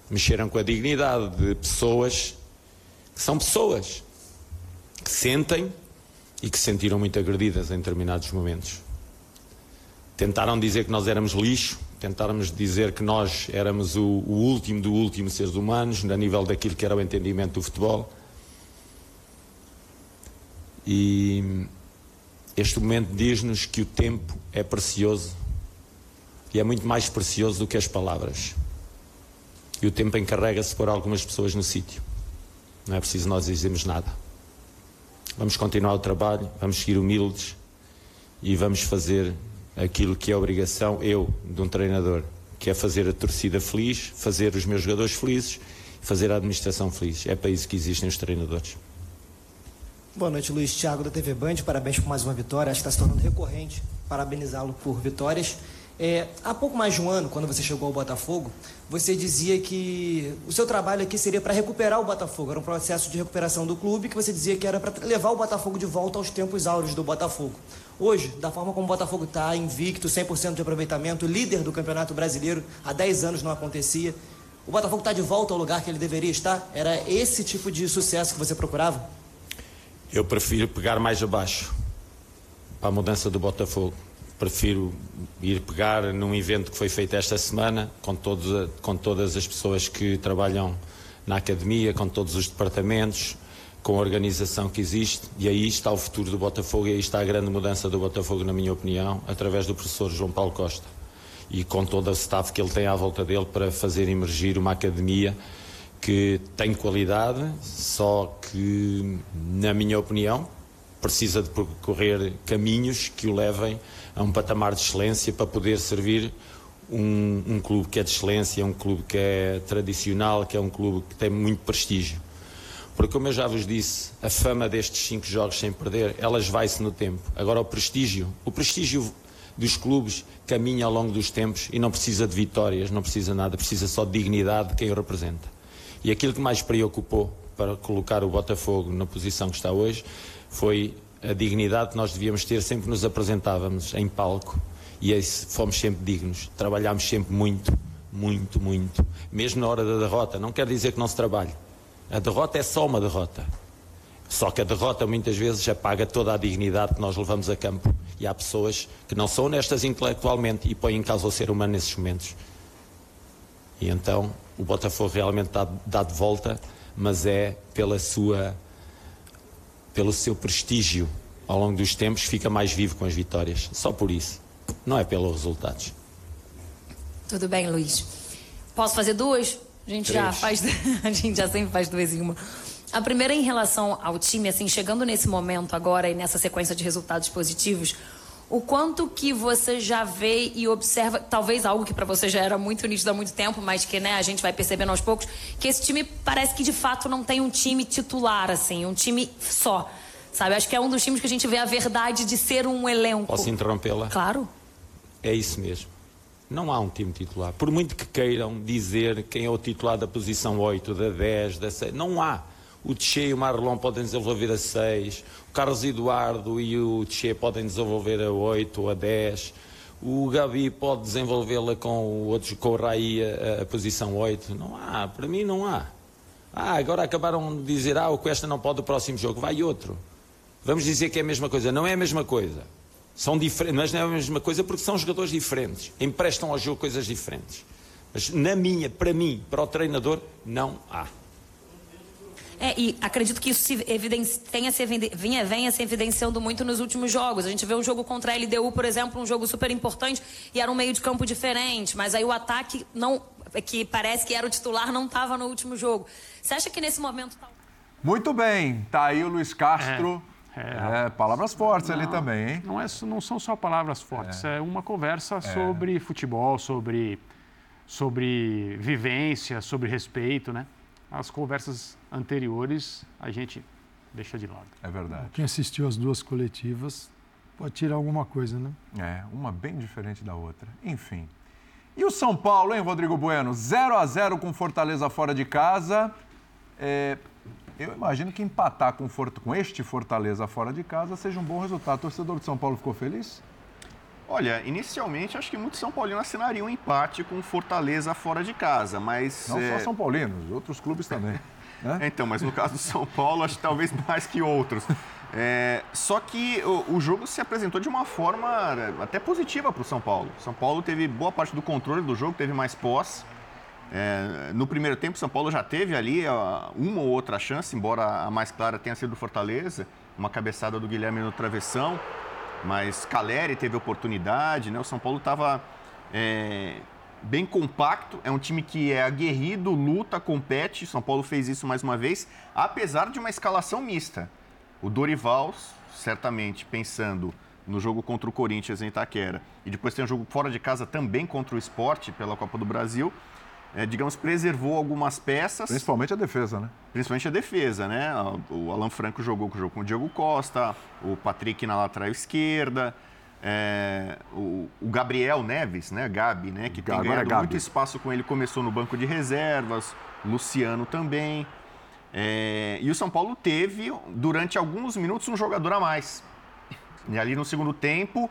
Mexeram com a dignidade de pessoas que são pessoas, que sentem e que se sentiram muito agredidas em determinados momentos. Tentaram dizer que nós éramos lixo, tentarmos dizer que nós éramos o, o, último do último seres humanos, a nível daquilo que era o entendimento do futebol. E este momento diz-nos que o tempo é precioso e é muito mais precioso do que as palavras. E o tempo encarrega-se por algumas pessoas no sítio. Não é preciso nós dizermos nada. Vamos continuar o trabalho, vamos seguir humildes e vamos fazer aquilo que é obrigação, eu, de um treinador, que é fazer a torcida feliz, fazer os meus jogadores felizes fazer a administração feliz. É para isso que existem os treinadores. Boa noite, Luiz Thiago da TV Band. Parabéns por mais uma vitória. Acho que está se tornando recorrente parabenizá-lo por vitórias. É, há pouco mais de um ano, quando você chegou ao Botafogo, você dizia que o seu trabalho aqui seria para recuperar o Botafogo. Era um processo de recuperação do clube que você dizia que era para levar o Botafogo de volta aos tempos áureos do Botafogo. Hoje, da forma como o Botafogo está, invicto, 100% de aproveitamento, líder do Campeonato Brasileiro, há 10 anos não acontecia. O Botafogo está de volta ao lugar que ele deveria estar? Era esse tipo de sucesso que você procurava? Eu prefiro pegar mais abaixo para a mudança do Botafogo prefiro ir pegar num evento que foi feito esta semana, com, todos, com todas as pessoas que trabalham na academia, com todos os departamentos, com a organização que existe, e aí está o futuro do Botafogo e aí está a grande mudança do Botafogo, na minha opinião, através do professor João Paulo Costa. E com todo o staff que ele tem à volta dele para fazer emergir uma academia que tem qualidade, só que, na minha opinião, precisa de percorrer caminhos que o levem a um patamar de excelência para poder servir um, um, clube que é de excelência, um clube que é tradicional, que é um clube que tem muito prestígio. Porque, como eu já vos disse, a fama destes cinco jogos sem perder, elas vai-se no tempo. Agora, o prestígio, o prestígio dos clubes caminha ao longo dos tempos e não precisa de vitórias, não precisa nada, precisa só de dignidade de quem o representa. E aquilo que mais preocupou para colocar o Botafogo na posição que está hoje foi a dignidade que nós devíamos ter sempre que nos apresentávamos em palco e esse, fomos sempre dignos. Trabalhámos sempre muito, muito, muito. Mesmo na hora da derrota. Não quer dizer que não se trabalhe. A derrota é só uma derrota. Só que a derrota muitas vezes apaga toda a dignidade que nós levamos a campo. E há pessoas que não são honestas intelectualmente e põem em causa o ser humano nesses momentos. E então o Botafogo realmente dá de volta, mas é pela sua pelo seu prestígio ao longo dos tempos, fica mais vivo com as vitórias. Só por isso. Não é pelos resultados. Tudo bem, Luiz. Posso fazer duas? A gente Três. já faz. A gente já sempre faz duas em uma. A primeira em relação ao time, assim, chegando nesse momento agora e nessa sequência de resultados positivos, o quanto que você já vê e observa, talvez algo que para você já era muito nítido há muito tempo, mas que né, a gente vai percebendo aos poucos, que esse time parece que de fato não tem um time titular, assim, um time só. Sabe? Acho que é um dos times que a gente vê a verdade de ser um elenco. Posso interrompê-la? Claro. É isso mesmo. Não há um time titular. Por muito que queiram dizer quem é o titular da posição 8, da 10, da 6, não há. O Tchê e o Marlon podem desenvolver a 6, o Carlos Eduardo e o Tchê podem desenvolver a 8 ou a 10, o Gabi pode desenvolvê-la com o outro, com o Raí a, a, posição 8. Não há, para mim não há. Ah, agora acabaram de dizer, ah, o Cuesta não pode o próximo jogo, vai outro. Vamos dizer que é a mesma coisa. Não é a mesma coisa. São diferentes, mas não é a mesma coisa porque são jogadores diferentes. Emprestam ao jogo coisas diferentes. Mas na minha, para mim, para o treinador, não há. É, e acredito que isso se tenha se vinha, venha se evidenciando muito nos últimos jogos. A gente vê um jogo contra a LDU, por exemplo, um jogo super importante e era um meio de campo diferente, mas aí o ataque não que parece que era o titular não estava no último jogo. Você acha que nesse momento tá... Muito bem, tá aí o Luiz Castro. É. É, palavras fortes não, ali também, hein? Não, é, não são só palavras fortes, é, é uma conversa é. sobre futebol, sobre, sobre vivência, sobre respeito, né? As conversas anteriores a gente deixa de lado. É verdade. Quem assistiu às duas coletivas pode tirar alguma coisa, né? É, uma bem diferente da outra. Enfim. E o São Paulo, hein, Rodrigo Bueno? 0 a 0 com Fortaleza fora de casa. É, eu imagino que empatar com, com este Fortaleza fora de casa seja um bom resultado. O torcedor de São Paulo ficou feliz? Olha, inicialmente acho que muitos São Paulinos assinariam um empate com Fortaleza fora de casa, mas. Não é... só São Paulinos, outros clubes também. né? Então, mas no caso do São Paulo, acho que talvez mais que outros. É... Só que o, o, jogo se apresentou de uma forma é, até positiva para o São Paulo. São Paulo teve boa parte do controle do jogo, teve mais posse. É... no primeiro tempo, São Paulo já teve ali uma ou outra chance, embora a mais clara tenha sido do Fortaleza, uma cabeçada do Guilherme no travessão mas Caleri teve oportunidade, né? O São Paulo estava é, bem compacto, é um time que é aguerrido, luta, compete. São Paulo fez isso mais uma vez, apesar de uma escalação mista. O Dorival, certamente pensando no jogo contra o Corinthians em Itaquera, e depois tem um jogo fora de casa também contra o Esporte pela Copa do Brasil, é, digamos, preservou algumas peças. Principalmente a defesa, né? Principalmente a defesa, né? O Alan Franco jogou com o jogo com o Diego Costa, o Patrick na lateral esquerda, é, o, o, Gabriel Neves, né? Gabi, né? Que tem Agora é ganhado é muito espaço com ele, começou no banco de reservas, Luciano também. É, e o São Paulo teve, durante alguns minutos, um jogador a mais. E ali no segundo tempo,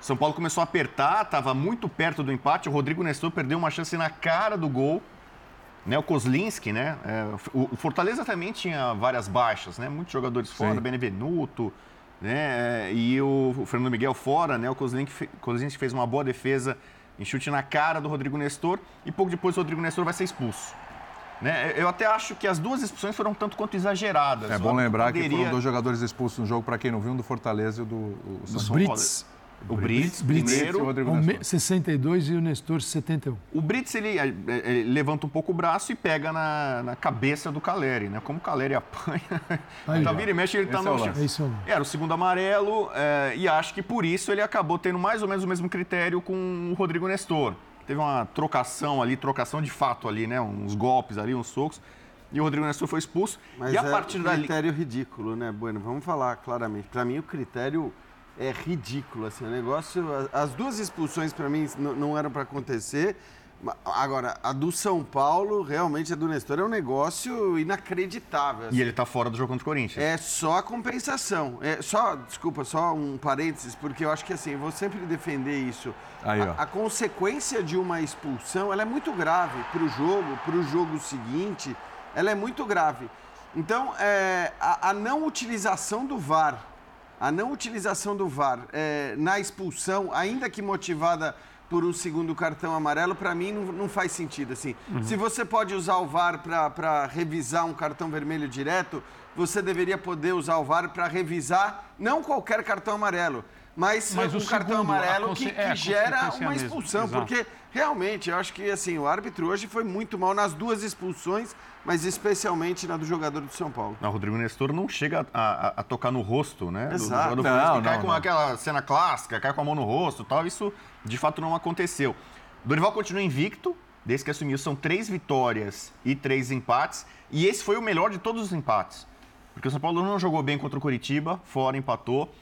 São Paulo começou a apertar, estava muito perto do empate. O Rodrigo Nestor perdeu uma chance na cara do gol. Né, o Kozlinski, né? É, o, Fortaleza também tinha várias baixas, né? Muitos jogadores fora, Sim. Benevenuto, né? E o, Fernando Miguel fora, né? O Kozlinski, Kozlinski fez uma boa defesa em chute na cara do Rodrigo Nestor e pouco depois o Rodrigo Nestor vai ser expulso. Né? Eu até acho que as duas expulsões foram tanto quanto exageradas. É bom lembrar poderia... que foram dois jogadores expulsos no jogo, para quem não viu, um do Fortaleza e do o Os Brits. O Brits, Brits primeiro, e o Rodrigo Nestor. 62 e o Nestor 71. O Brits ele, ele, levanta um pouco o braço e pega na, na cabeça do Caleri, né? Como o Caleri apanha. Aí, então vira e mexe ele tá no é isso Era o segundo amarelo é, e acho que por isso ele acabou tendo mais ou menos o mesmo critério com o Rodrigo Nestor. Teve uma trocação ali, trocação de fato ali, né? Uns golpes ali, uns socos. E o Rodrigo Nestor foi expulso. Mas e a é partir um critério dali... ridículo, né, Bueno? Vamos falar claramente. Para mim, o critério é ridículo. Assim, o negócio, as duas expulsões para mim não eram para acontecer. Agora, a do São Paulo, realmente a do Nestor é um negócio inacreditável. Assim. E ele está fora do jogo contra o Corinthians. É só a compensação. É só, desculpa, só um parênteses, porque eu acho que assim, vou sempre defender isso. Aí, a, a, consequência de uma expulsão, ela é muito grave para o jogo, para o jogo seguinte, ela é muito grave. Então, é, a, a não utilização do VAR a não utilização do VAR é, na expulsão, ainda que motivada por um segundo cartão amarelo, para mim não, não, faz sentido. Assim. Uhum. Se você pode usar o VAR para revisar um cartão vermelho direto, você deveria poder usar o VAR para revisar não qualquer cartão amarelo, mas, mas um cartão segundo, amarelo que, que é, gera uma expulsão. Porque realmente, eu acho que assim, o árbitro hoje foi muito mal nas duas expulsões mas especialmente na do jogador do São Paulo. Não, o Rodrigo Nestor não chega a, a, a tocar no rosto, né? Exato. Do, do não, não, cai não, com aquela cena clássica, cai com a mão no rosto tal. Isso de fato não aconteceu. Dorival continua invicto, desde que assumiu, são três vitórias e três empates. E esse foi o melhor de todos os empates. Porque o São Paulo não jogou bem contra o Curitiba, fora empatou.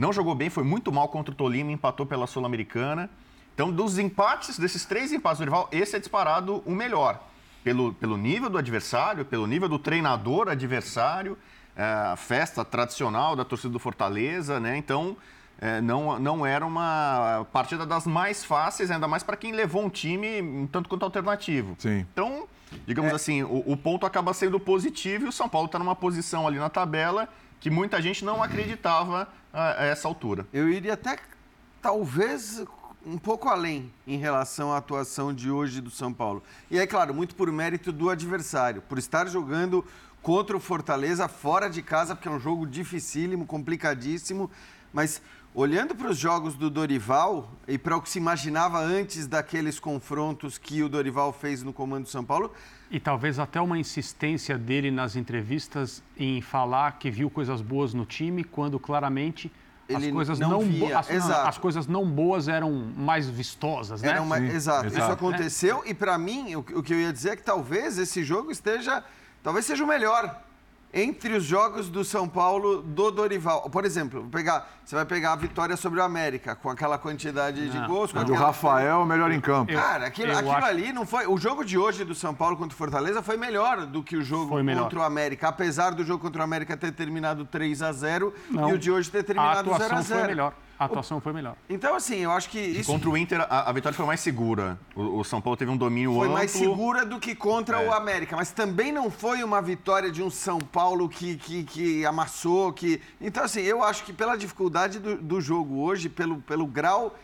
Não jogou bem, foi muito mal contra o Tolima, empatou pela Sul-Americana. Então, dos empates, desses três empates do Dorival, esse é disparado o melhor pelo, pelo nível do adversário, pelo nível do treinador adversário, é, a festa tradicional da torcida do Fortaleza, né? Então, é, não, não era uma partida das mais fáceis, ainda mais para quem levou um time um tanto quanto alternativo. Sim. Então, digamos é. assim, o, o, ponto acaba sendo positivo e o São Paulo está numa posição ali na tabela que muita gente não acreditava a, a essa altura. Eu iria até, talvez, um pouco além em relação à atuação de hoje do São Paulo. E é claro, muito por mérito do adversário, por estar jogando contra o Fortaleza fora de casa, porque é um jogo dificílimo, complicadíssimo, mas olhando para os jogos do Dorival e para o que se imaginava antes daqueles confrontos que o Dorival fez no comando do São Paulo, e talvez até uma insistência dele nas entrevistas em falar que viu coisas boas no time, quando claramente ele as coisas não, não via. As, as coisas não boas eram mais vistosas, né? Uma, exato. exato. Isso aconteceu e para mim o, o que eu ia dizer é que talvez esse jogo esteja, talvez seja o melhor entre os jogos do São Paulo do Dorival. Por exemplo, pegar, você vai pegar a vitória sobre o América, com aquela quantidade de gols. Com o Rafael melhor em campo. Cara, aquilo, aquilo acho... ali não foi. O jogo de hoje do São Paulo contra o Fortaleza foi melhor do que o jogo contra o América. Apesar do jogo contra o América ter terminado 3 a 0 não. e o de hoje ter terminado 0 a 0 foi melhor. A atuação foi melhor. Então, assim, eu acho que isso... Contra o Inter, a, a, vitória foi mais segura. O, o, São Paulo teve um domínio foi amplo. Foi mais segura do que contra é. o América. Mas também não foi uma vitória de um São Paulo que, que, que amassou, que... Então, assim, eu acho que pela dificuldade do, do jogo hoje, pelo, pelo grau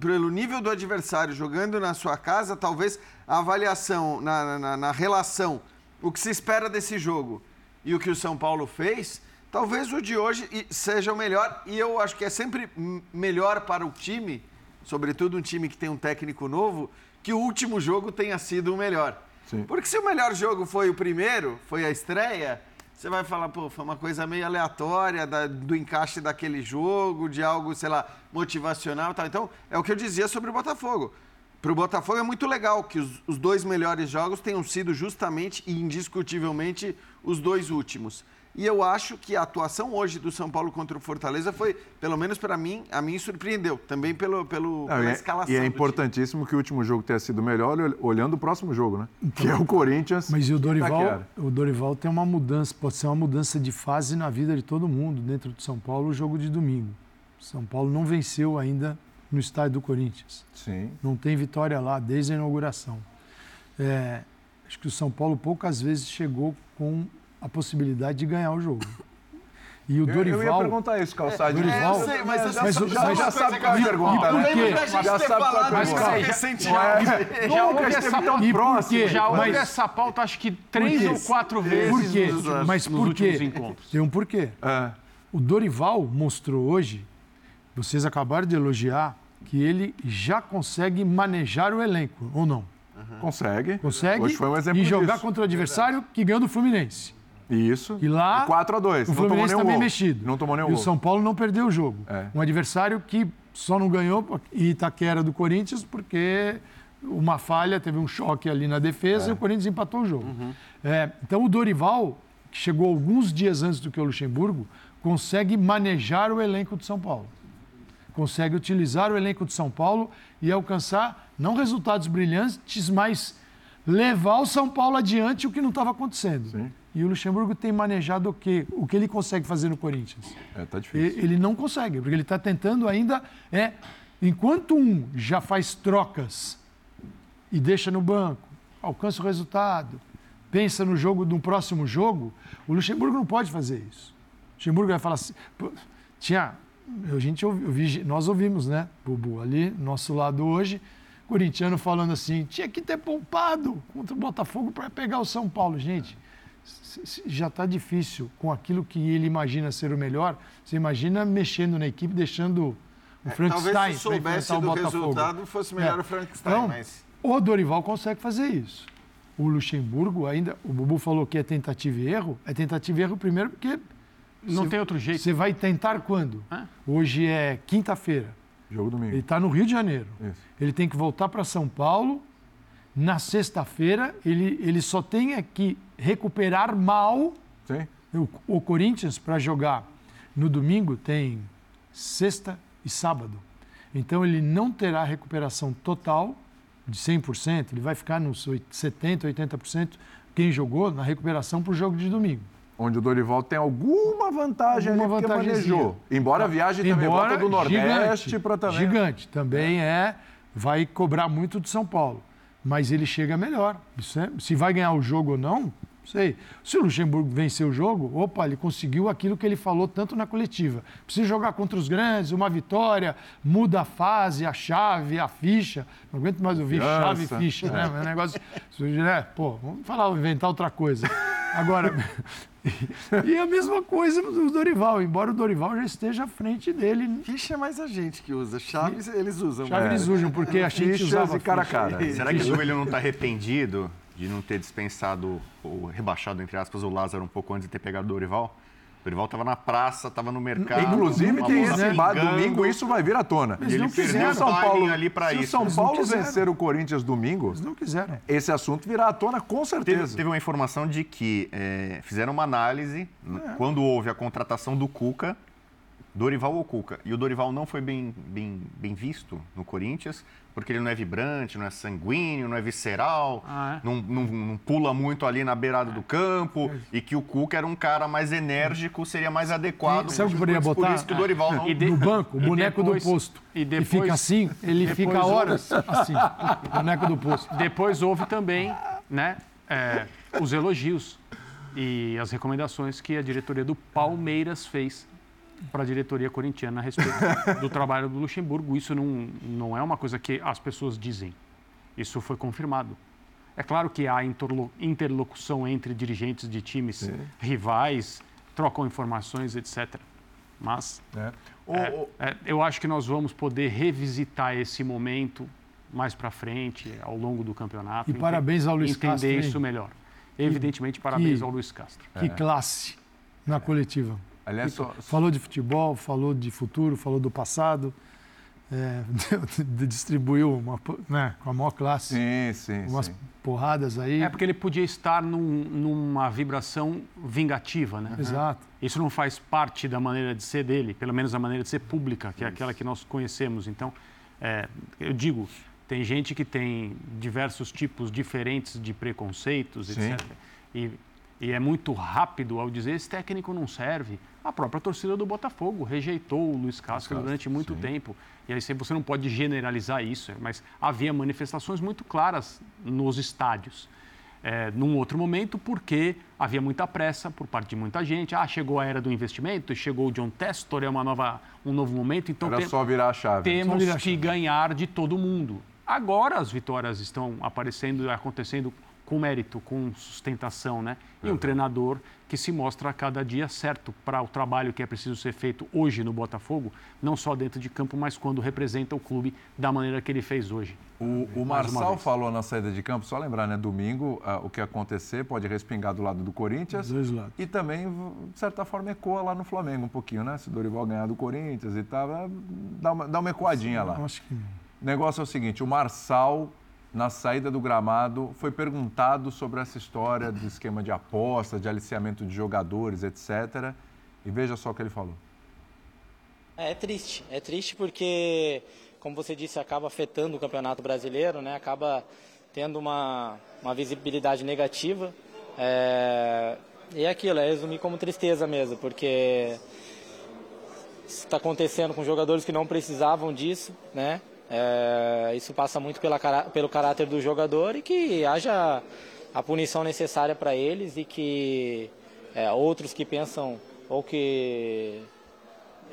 pelo nível do adversário jogando na sua casa, talvez a avaliação na, na, na, relação, o que se espera desse jogo e o que o São Paulo fez, Talvez o de hoje seja o melhor e eu acho que é sempre melhor para o time, sobretudo um time que tem um técnico novo, que o último jogo tenha sido o melhor. Sim. Porque se o melhor jogo foi o primeiro, foi a estreia, você vai falar, pô, foi uma coisa meio aleatória da, do encaixe daquele jogo, de algo, sei lá, motivacional e tal. Então, é o que eu dizia sobre o Botafogo. para o Botafogo é muito legal que os, os, dois melhores jogos tenham sido justamente e indiscutivelmente os dois últimos. E eu acho que a atuação hoje do São Paulo contra o Fortaleza foi, pelo menos para mim, a mim surpreendeu. Também pelo, pelo, Não, pela e é, escalação. E é importantíssimo time. que o último jogo tenha sido melhor olhando o próximo jogo, né? Então, que é o Corinthians. Mas e o Dorival, o Dorival tem uma mudança, pode ser uma mudança de fase na vida de todo mundo dentro do São Paulo o jogo de domingo. São Paulo não venceu ainda no estádio do Corinthians. Sim. Não tem vitória lá desde a inauguração. É, acho que o São Paulo poucas vezes chegou com a possibilidade de ganhar o jogo. E o Dorival. Eu ia perguntar isso, Calçadinho. Dorival, é, eu sei, mas, já, mas, já, já sabe qual é a pergunta, né? Já sabe qual é a pergunta. Recentemente. Já houve essa pauta próxima. Já houve essa pauta, acho que três ou quatro vezes por quê? nos, mas nos por quê? últimos encontros. Tem um porquê. É. O Dorival mostrou hoje, vocês acabaram de elogiar, que ele já consegue manejar o elenco, ou não? Uhum. Consegue. Consegue. Hoje foi um exemplo e jogar disso. contra o adversário que ganhou do Fluminense. Isso. E lá. 4 a 2 O não Fluminense tomou também gol. mexido. Não tomou nenhum E o São Paulo não perdeu o jogo. É. Um adversário que só não ganhou em Itaquera do Corinthians porque uma falha, teve um choque ali na defesa É. e o Corinthians empatou o jogo. Uhum. É, então o Dorival, que chegou alguns dias antes do que o Luxemburgo, consegue manejar o elenco de São Paulo. Consegue utilizar o elenco de São Paulo e alcançar, não resultados brilhantes, mas levar o São Paulo adiante o que não estava acontecendo. Sim. E o Luxemburgo tem manejado o quê? O que ele consegue fazer no Corinthians. É, tá difícil. Ele não consegue, porque ele está tentando ainda. É, enquanto um já faz trocas e deixa no banco, alcança o resultado, pensa no jogo, no próximo jogo, o Luxemburgo não pode fazer isso. O Luxemburgo vai falar assim. Tinha. A gente ouvi, nós ouvimos, né, Bubu, ali, nosso lado hoje, corintiano falando assim: tinha que ter poupado contra o Botafogo para pegar o São Paulo. Gente, já está difícil com aquilo que ele imagina ser o melhor. Você imagina mexendo na equipe, deixando o Frankenstein. Talvez se soubesse o do Botafogo. resultado fosse melhor É. o Frankenstein, Então, mas... o Dorival consegue fazer isso. O Luxemburgo ainda, o Bubu falou que é tentativa e erro. É tentativa e erro primeiro porque Não Você- tem outro jeito. você vai tentar quando? É. Hoje é quinta-feira. Jogo domingo. Ele está no Rio de Janeiro. Isso. Ele tem que voltar para São Paulo. Na sexta-feira, ele, ele só tem é que recuperar mal. Sim. O, o Corinthians, para jogar no domingo, tem sexta e sábado. Então, ele não terá recuperação total de 100%. Ele vai ficar nos 8- 70%, 80% quem jogou na recuperação para o jogo de domingo. Onde o Dorival tem alguma vantagem Alguma ali, porque manejou. Embora a viagem também Embora volta do Nordeste para também... Gigante. Também é. Vai cobrar muito de São Paulo. Mas ele chega melhor. É- se vai ganhar o jogo ou não, não sei. Se o Luxemburgo vencer o jogo, opa, ele conseguiu aquilo que ele falou tanto na coletiva. Precisa jogar contra os grandes, uma vitória, muda a fase, a chave, a ficha. Não aguento mais ouvir chave e ficha, né? É um negócio. né? Pô, vamos falar, inventar outra coisa. Agora. E a mesma coisa do Dorival, embora o Dorival já esteja à frente dele. Ficha é mais a gente que usa. Chaves eles usam. Chave É. eles usam, porque a gente Fichas usava cara a cara. Será que o ele não está arrependido de não ter dispensado ou rebaixado, entre aspas, o Lázaro um pouco antes de ter pegado o Dorival? O Dorival estava na praça, estava no mercado. Inclusive, tem esse bar pingando. domingo, isso vai vir à tona. Eles ele não perdeu quiseram. São Paulo, ali para se o isso. São Eles não Paulo vencer o Corinthians domingo, Eles não quiseram. esse assunto virá à tona com Teve, certeza. teve uma informação de que é, fizeram uma análise n- quando houve a contratação do Cuca, Dorival ou Cuca. E o Dorival não foi bem, bem, bem visto no Corinthians, porque ele não é vibrante, não é sanguíneo, não é visceral, Ah, é? Não, não- não pula muito ali na beirada do campo, e que o Cuca era um cara mais enérgico, seria mais adequado. Sabe o que por, poderia por botar? isso que o Dorival não... De- No banco, o boneco depois- do posto. e E depois- fica assim, ele depois fica o- horas assim. boneco do posto. Depois houve também né, é, os elogios e as recomendações que a diretoria do Palmeiras fez para a diretoria corintiana a respeito do trabalho do Luxemburgo. Isso não, não é uma coisa que as pessoas dizem. Isso foi confirmado. É claro que há interlo- interlocução entre dirigentes de times rivais, trocam informações, etc. Mas É. O- é, o- é, eu acho que nós vamos poder revisitar esse momento mais para frente, ao longo do campeonato. E ente- parabéns ao Luiz Entender Castro, hein? isso melhor. Evidentemente, parabéns que- ao Luiz Castro. Que classe na coletiva. Aliás, Que- só- Falou de futebol, falou de futuro, falou do passado. é, distribuiu uma, né, com a maior classe sim, sim, umas sim. porradas aí. É porque ele podia estar num, numa vibração vingativa, né? Exato. Isso não faz parte da maneira de ser dele, pelo menos a maneira de ser pública, que é aquela que nós conhecemos. Então, é, eu digo, tem gente que tem diversos tipos diferentes de preconceitos, sim. etc. E, e é muito rápido ao dizer esse técnico não serve. A própria torcida do Botafogo rejeitou o Luiz Castro durante muito sim. tempo. E aí você não pode generalizar isso, mas havia manifestações muito claras nos estádios. É, num outro momento, porque havia muita pressa por parte de muita gente. Ah, chegou a era do investimento, chegou o John Testor, é uma nova, um novo momento. Então Era tem, só virar a chave. Temos virar que chave. ganhar de todo mundo. Agora as vitórias estão aparecendo e acontecendo com mérito, com sustentação, né? E um treinador que se mostra a cada dia certo para o trabalho que é preciso ser feito hoje no Botafogo, não só dentro de campo, mas quando representa o clube da maneira que ele fez hoje. O, o Marçal falou na saída de campo, só lembrar, né? Domingo, uh, o que acontecer pode respingar do lado do Corinthians. Dois lados. E também, de certa forma, ecoa lá no Flamengo um pouquinho, né? Se o Dorival ganhar do Corinthians e tal, dá uma, dá uma ecoadinha lá. Acho que... O negócio é o seguinte, o Marçal na saída do gramado, foi perguntado sobre essa história do esquema de aposta, de aliciamento de jogadores, etc. E veja só o que ele falou. É, triste, é triste porque, como você disse, acaba afetando o Campeonato Brasileiro, né? acaba tendo uma, uma visibilidade negativa. É, e é aquilo, é resumir como tristeza mesmo, porque está acontecendo com jogadores que não precisavam disso, né? É, isso passa muito pela, pelo caráter do jogador e que haja a punição necessária para eles e que é, outros que pensam ou que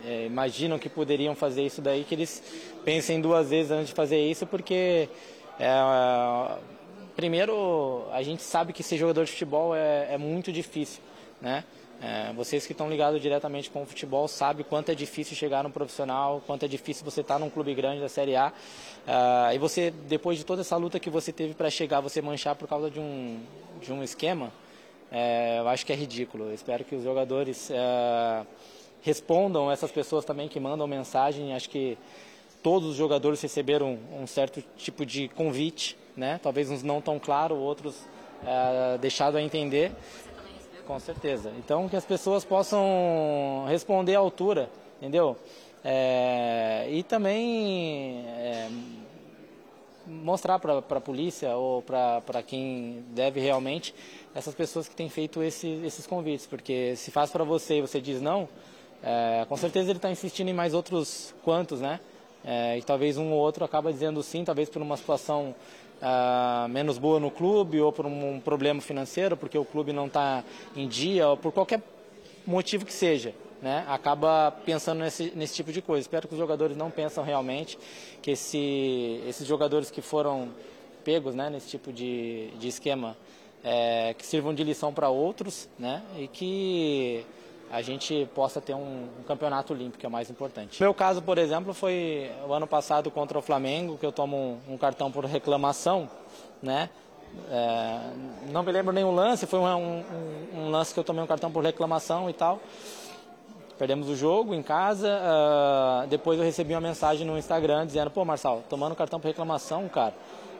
é, imaginam que poderiam fazer isso daí, que eles pensem duas vezes antes de fazer isso, porque é, primeiro a gente sabe que ser jogador de futebol é, é muito difícil, né? É, vocês que estão ligados diretamente com o futebol sabem quanto é difícil chegar no profissional, quanto é difícil você estar tá num clube grande da Série A. Uh, e você, depois de toda essa luta que você teve para chegar, você manchar por causa de um, de um esquema, é, eu acho que é ridículo. Eu espero que os jogadores é, respondam essas pessoas também que mandam mensagem. Acho que todos os jogadores receberam um certo tipo de convite, né? talvez uns não tão claro, outros é, deixado a entender. Com certeza. Então, que as pessoas possam responder à altura, entendeu? É, e também é, mostrar para a polícia ou para quem deve realmente essas pessoas que têm feito esse, esses convites, porque se faz para você e você diz não, é, com certeza ele está insistindo em mais outros quantos, né? É, e talvez um ou outro acaba dizendo sim, talvez por uma situação uh, menos boa no clube ou por um problema financeiro, porque o clube não está em dia, ou por qualquer motivo que seja. Né, acaba pensando nesse, nesse tipo de coisa. Espero que os jogadores não pensam realmente que esse, esses jogadores que foram pegos né, nesse tipo de, de esquema é, que sirvam de lição para outros né, e que a gente possa ter um, um, campeonato limpo, que é o mais importante. Meu caso, por exemplo, foi o ano passado contra o Flamengo, que eu tomo um, um cartão por reclamação, né? É, não me lembro nenhum lance, foi um, um, lance que eu tomei um cartão por reclamação e tal. Perdemos o jogo em casa. Uh, depois eu recebi uma mensagem no Instagram dizendo: Pô, Marçal, tomando cartão por reclamação, cara,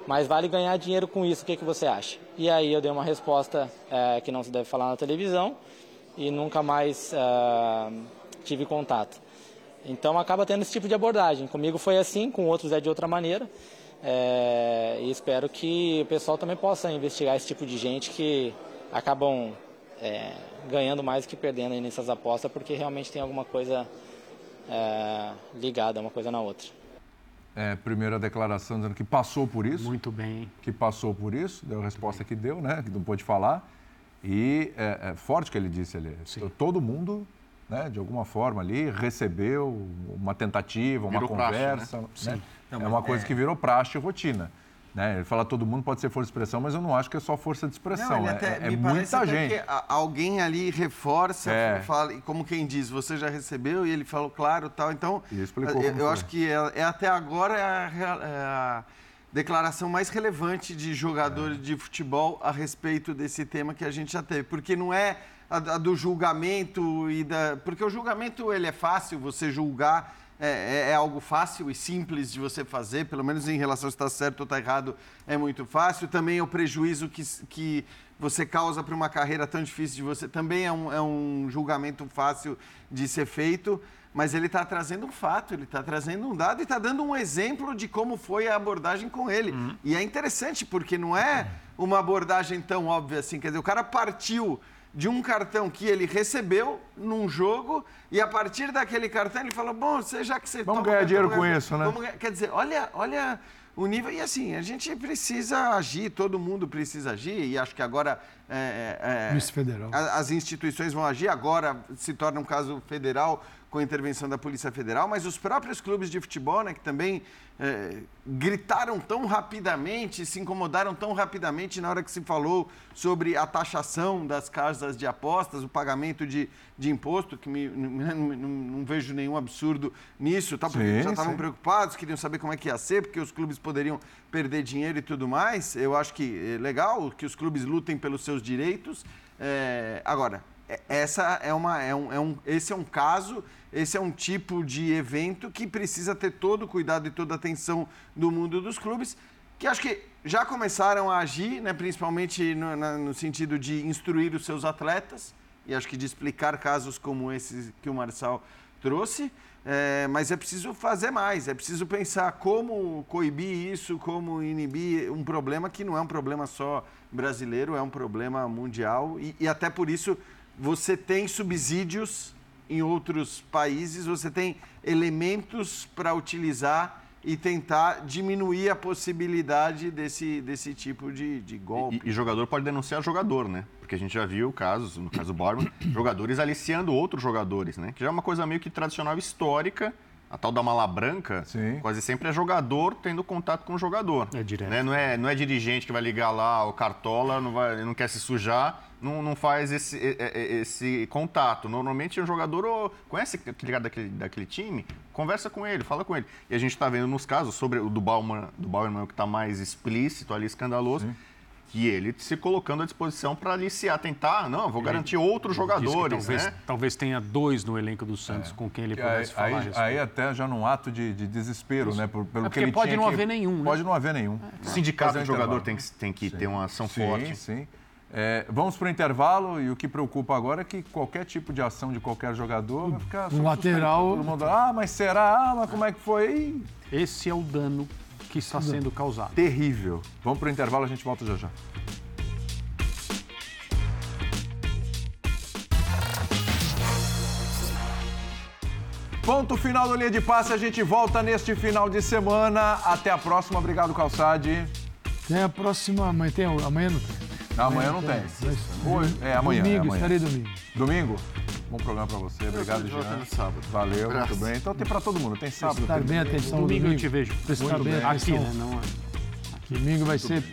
mas vale ganhar dinheiro com isso, o que, que você acha? E aí eu dei uma resposta é, que não se deve falar na televisão e nunca mais uh, tive contato. Então acaba tendo esse tipo de abordagem. Comigo foi assim, com outros é de outra maneira. É, e espero que o pessoal também possa investigar esse tipo de gente que acabam é, ganhando mais que perdendo nessas apostas, porque realmente tem alguma coisa é, ligada uma coisa na outra. É, primeira declaração dizendo que passou por isso. Muito bem. Que passou por isso, deu a resposta que deu, né? Que não pôde falar. E é, é forte que ele disse ali. Sim. Todo mundo, né, de alguma forma ali, recebeu uma tentativa, uma conversa. Praxe, né? Né? Não, é uma coisa é... que virou praxe e rotina. Né? Ele fala todo mundo pode ser força de expressão, mas eu não acho que é só força de expressão. Não, é, até, é muita gente. alguém ali reforça, é. fala, como quem diz, você já recebeu e ele falou claro tal. Então, eu, eu acho que é, é, até agora é a, é a declaração mais relevante de jogadores é. de futebol a respeito desse tema que a gente já teve. Porque não é a, a, do julgamento e da. Porque o julgamento ele é fácil, você julgar é, é, é, algo fácil e simples de você fazer, pelo menos em relação se está certo ou está errado, é muito fácil. Também é o prejuízo que, que você causa para uma carreira tão difícil de você, também é um, é um julgamento fácil de ser feito. Mas ele está trazendo um fato, ele está trazendo um dado e está dando um exemplo de como foi a abordagem com ele. Uhum. E é interessante, porque não é uma abordagem tão óbvia assim. Quer dizer, o cara partiu de um cartão que ele recebeu num jogo e a partir daquele cartão ele falou, bom, você já que você... Vamos ganhar dinheiro com isso, né? Vamos, quer dizer, olha, olha o nível... E assim, a gente precisa agir, todo mundo precisa agir e acho que agora... É, é, é Federal. As instituições vão agir, agora se torna um caso federal com a intervenção da Polícia Federal, mas os próprios clubes de futebol, né, que também é, gritaram tão rapidamente, se incomodaram tão rapidamente na hora que se falou sobre a taxação das casas de apostas, o pagamento de, de imposto, que me, não, não, não, vejo nenhum absurdo nisso, tá? porque sim, já estavam preocupados, queriam saber como é que ia ser, porque os clubes poderiam perder dinheiro e tudo mais. Eu acho que é legal que os clubes lutem pelos seus direitos. É, agora, essa é uma, é um, é um, esse é um caso esse é um tipo de evento que precisa ter todo o cuidado e toda a atenção do mundo dos clubes, que acho que já começaram a agir, né, principalmente no, na, no sentido de instruir os seus atletas, e acho que de explicar casos como esse que o Marçal trouxe. É, mas é preciso fazer mais, é preciso pensar como coibir isso, como inibir um problema que não é um problema só brasileiro, é um problema mundial e, e até por isso você tem subsídios em outros países, você tem elementos para utilizar e tentar diminuir a possibilidade desse, desse tipo de, de golpe. E, e, jogador pode denunciar jogador, né? Porque a gente já viu casos, no caso do Borman, jogadores aliciando outros jogadores, né? Que já é uma coisa meio que tradicional histórica a tal da mala branca, Sim. quase sempre é jogador tendo contato com o jogador. É direto. Né? Não, é, não é dirigente que vai ligar lá, o cartola, não, vai, não quer se sujar, não, não faz esse, esse contato. Normalmente o jogador conhece aquele daquele, daquele time, conversa com ele, fala com ele. E a gente está vendo nos casos, sobre o do Bauman, do Bauman que está mais explícito ali, escandaloso, Sim que ele se colocando à disposição para aliciar, tentar, não, vou garantir ele, outros jogadores. Talvez, né? talvez tenha dois no elenco do Santos é. com quem ele pudesse aí, falar. Aí, aí, até já num ato de, de desespero, Isso. né? Por, pelo é que ele pode não que, haver nenhum. Né? Pode não haver nenhum. É. Sindicato do jogador tem que, tem que ter uma ação sim, forte. Sim, é, vamos para o intervalo e o que preocupa agora é que qualquer tipo de ação de qualquer jogador vai ficar. Um lateral. Todo mundo, ah, mas será? Ah, mas como é que foi? Esse é o dano que está sendo causado. Terrível. Vamos para o intervalo, a gente volta já já. Ponto final do Linha de Passe. A gente volta neste final de semana. Até a próxima. Obrigado, Calçade. Tem a próxima. Amanhã tem? Amanhã não tem. Não, amanhã, não tem. tem. Hoje, é amanhã. Domingo, é amanhã. estarei domingo. Domingo? Bom programa pra você. Obrigado, Jean. sábado. Valeu, Graças. muito bem. Então tem pra todo mundo. Tem sábado. Prestar tem bem atenção domingo. Domingo eu te vejo. Prestar bem atenção. Aqui, né? Não... Aqui. Domingo vai ser...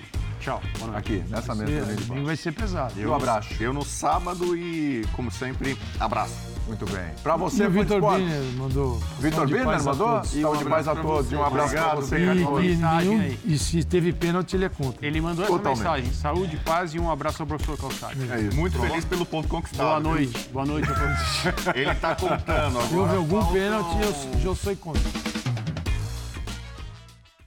Tchau. Aqui, nessa mesa. Domingo vai ser pesado. Eu, um abraço. Eu no sábado e, como sempre, abraço. Muito bem. Para você, o Vitor Biner mandou. Vitor Biner mandou? E um demais a todos. Um abraço para você, e, e, nenhum, e se teve pênalti, ele é contra. Ele mandou Totalmente. essa mensagem. Saúde, paz e um abraço ao professor Calçado. É isso. Muito feliz pelo ponto conquistado. Boa noite. Boa noite a todos. ele está contando agora. Se houve algum pênalti, eu, eu sou contra.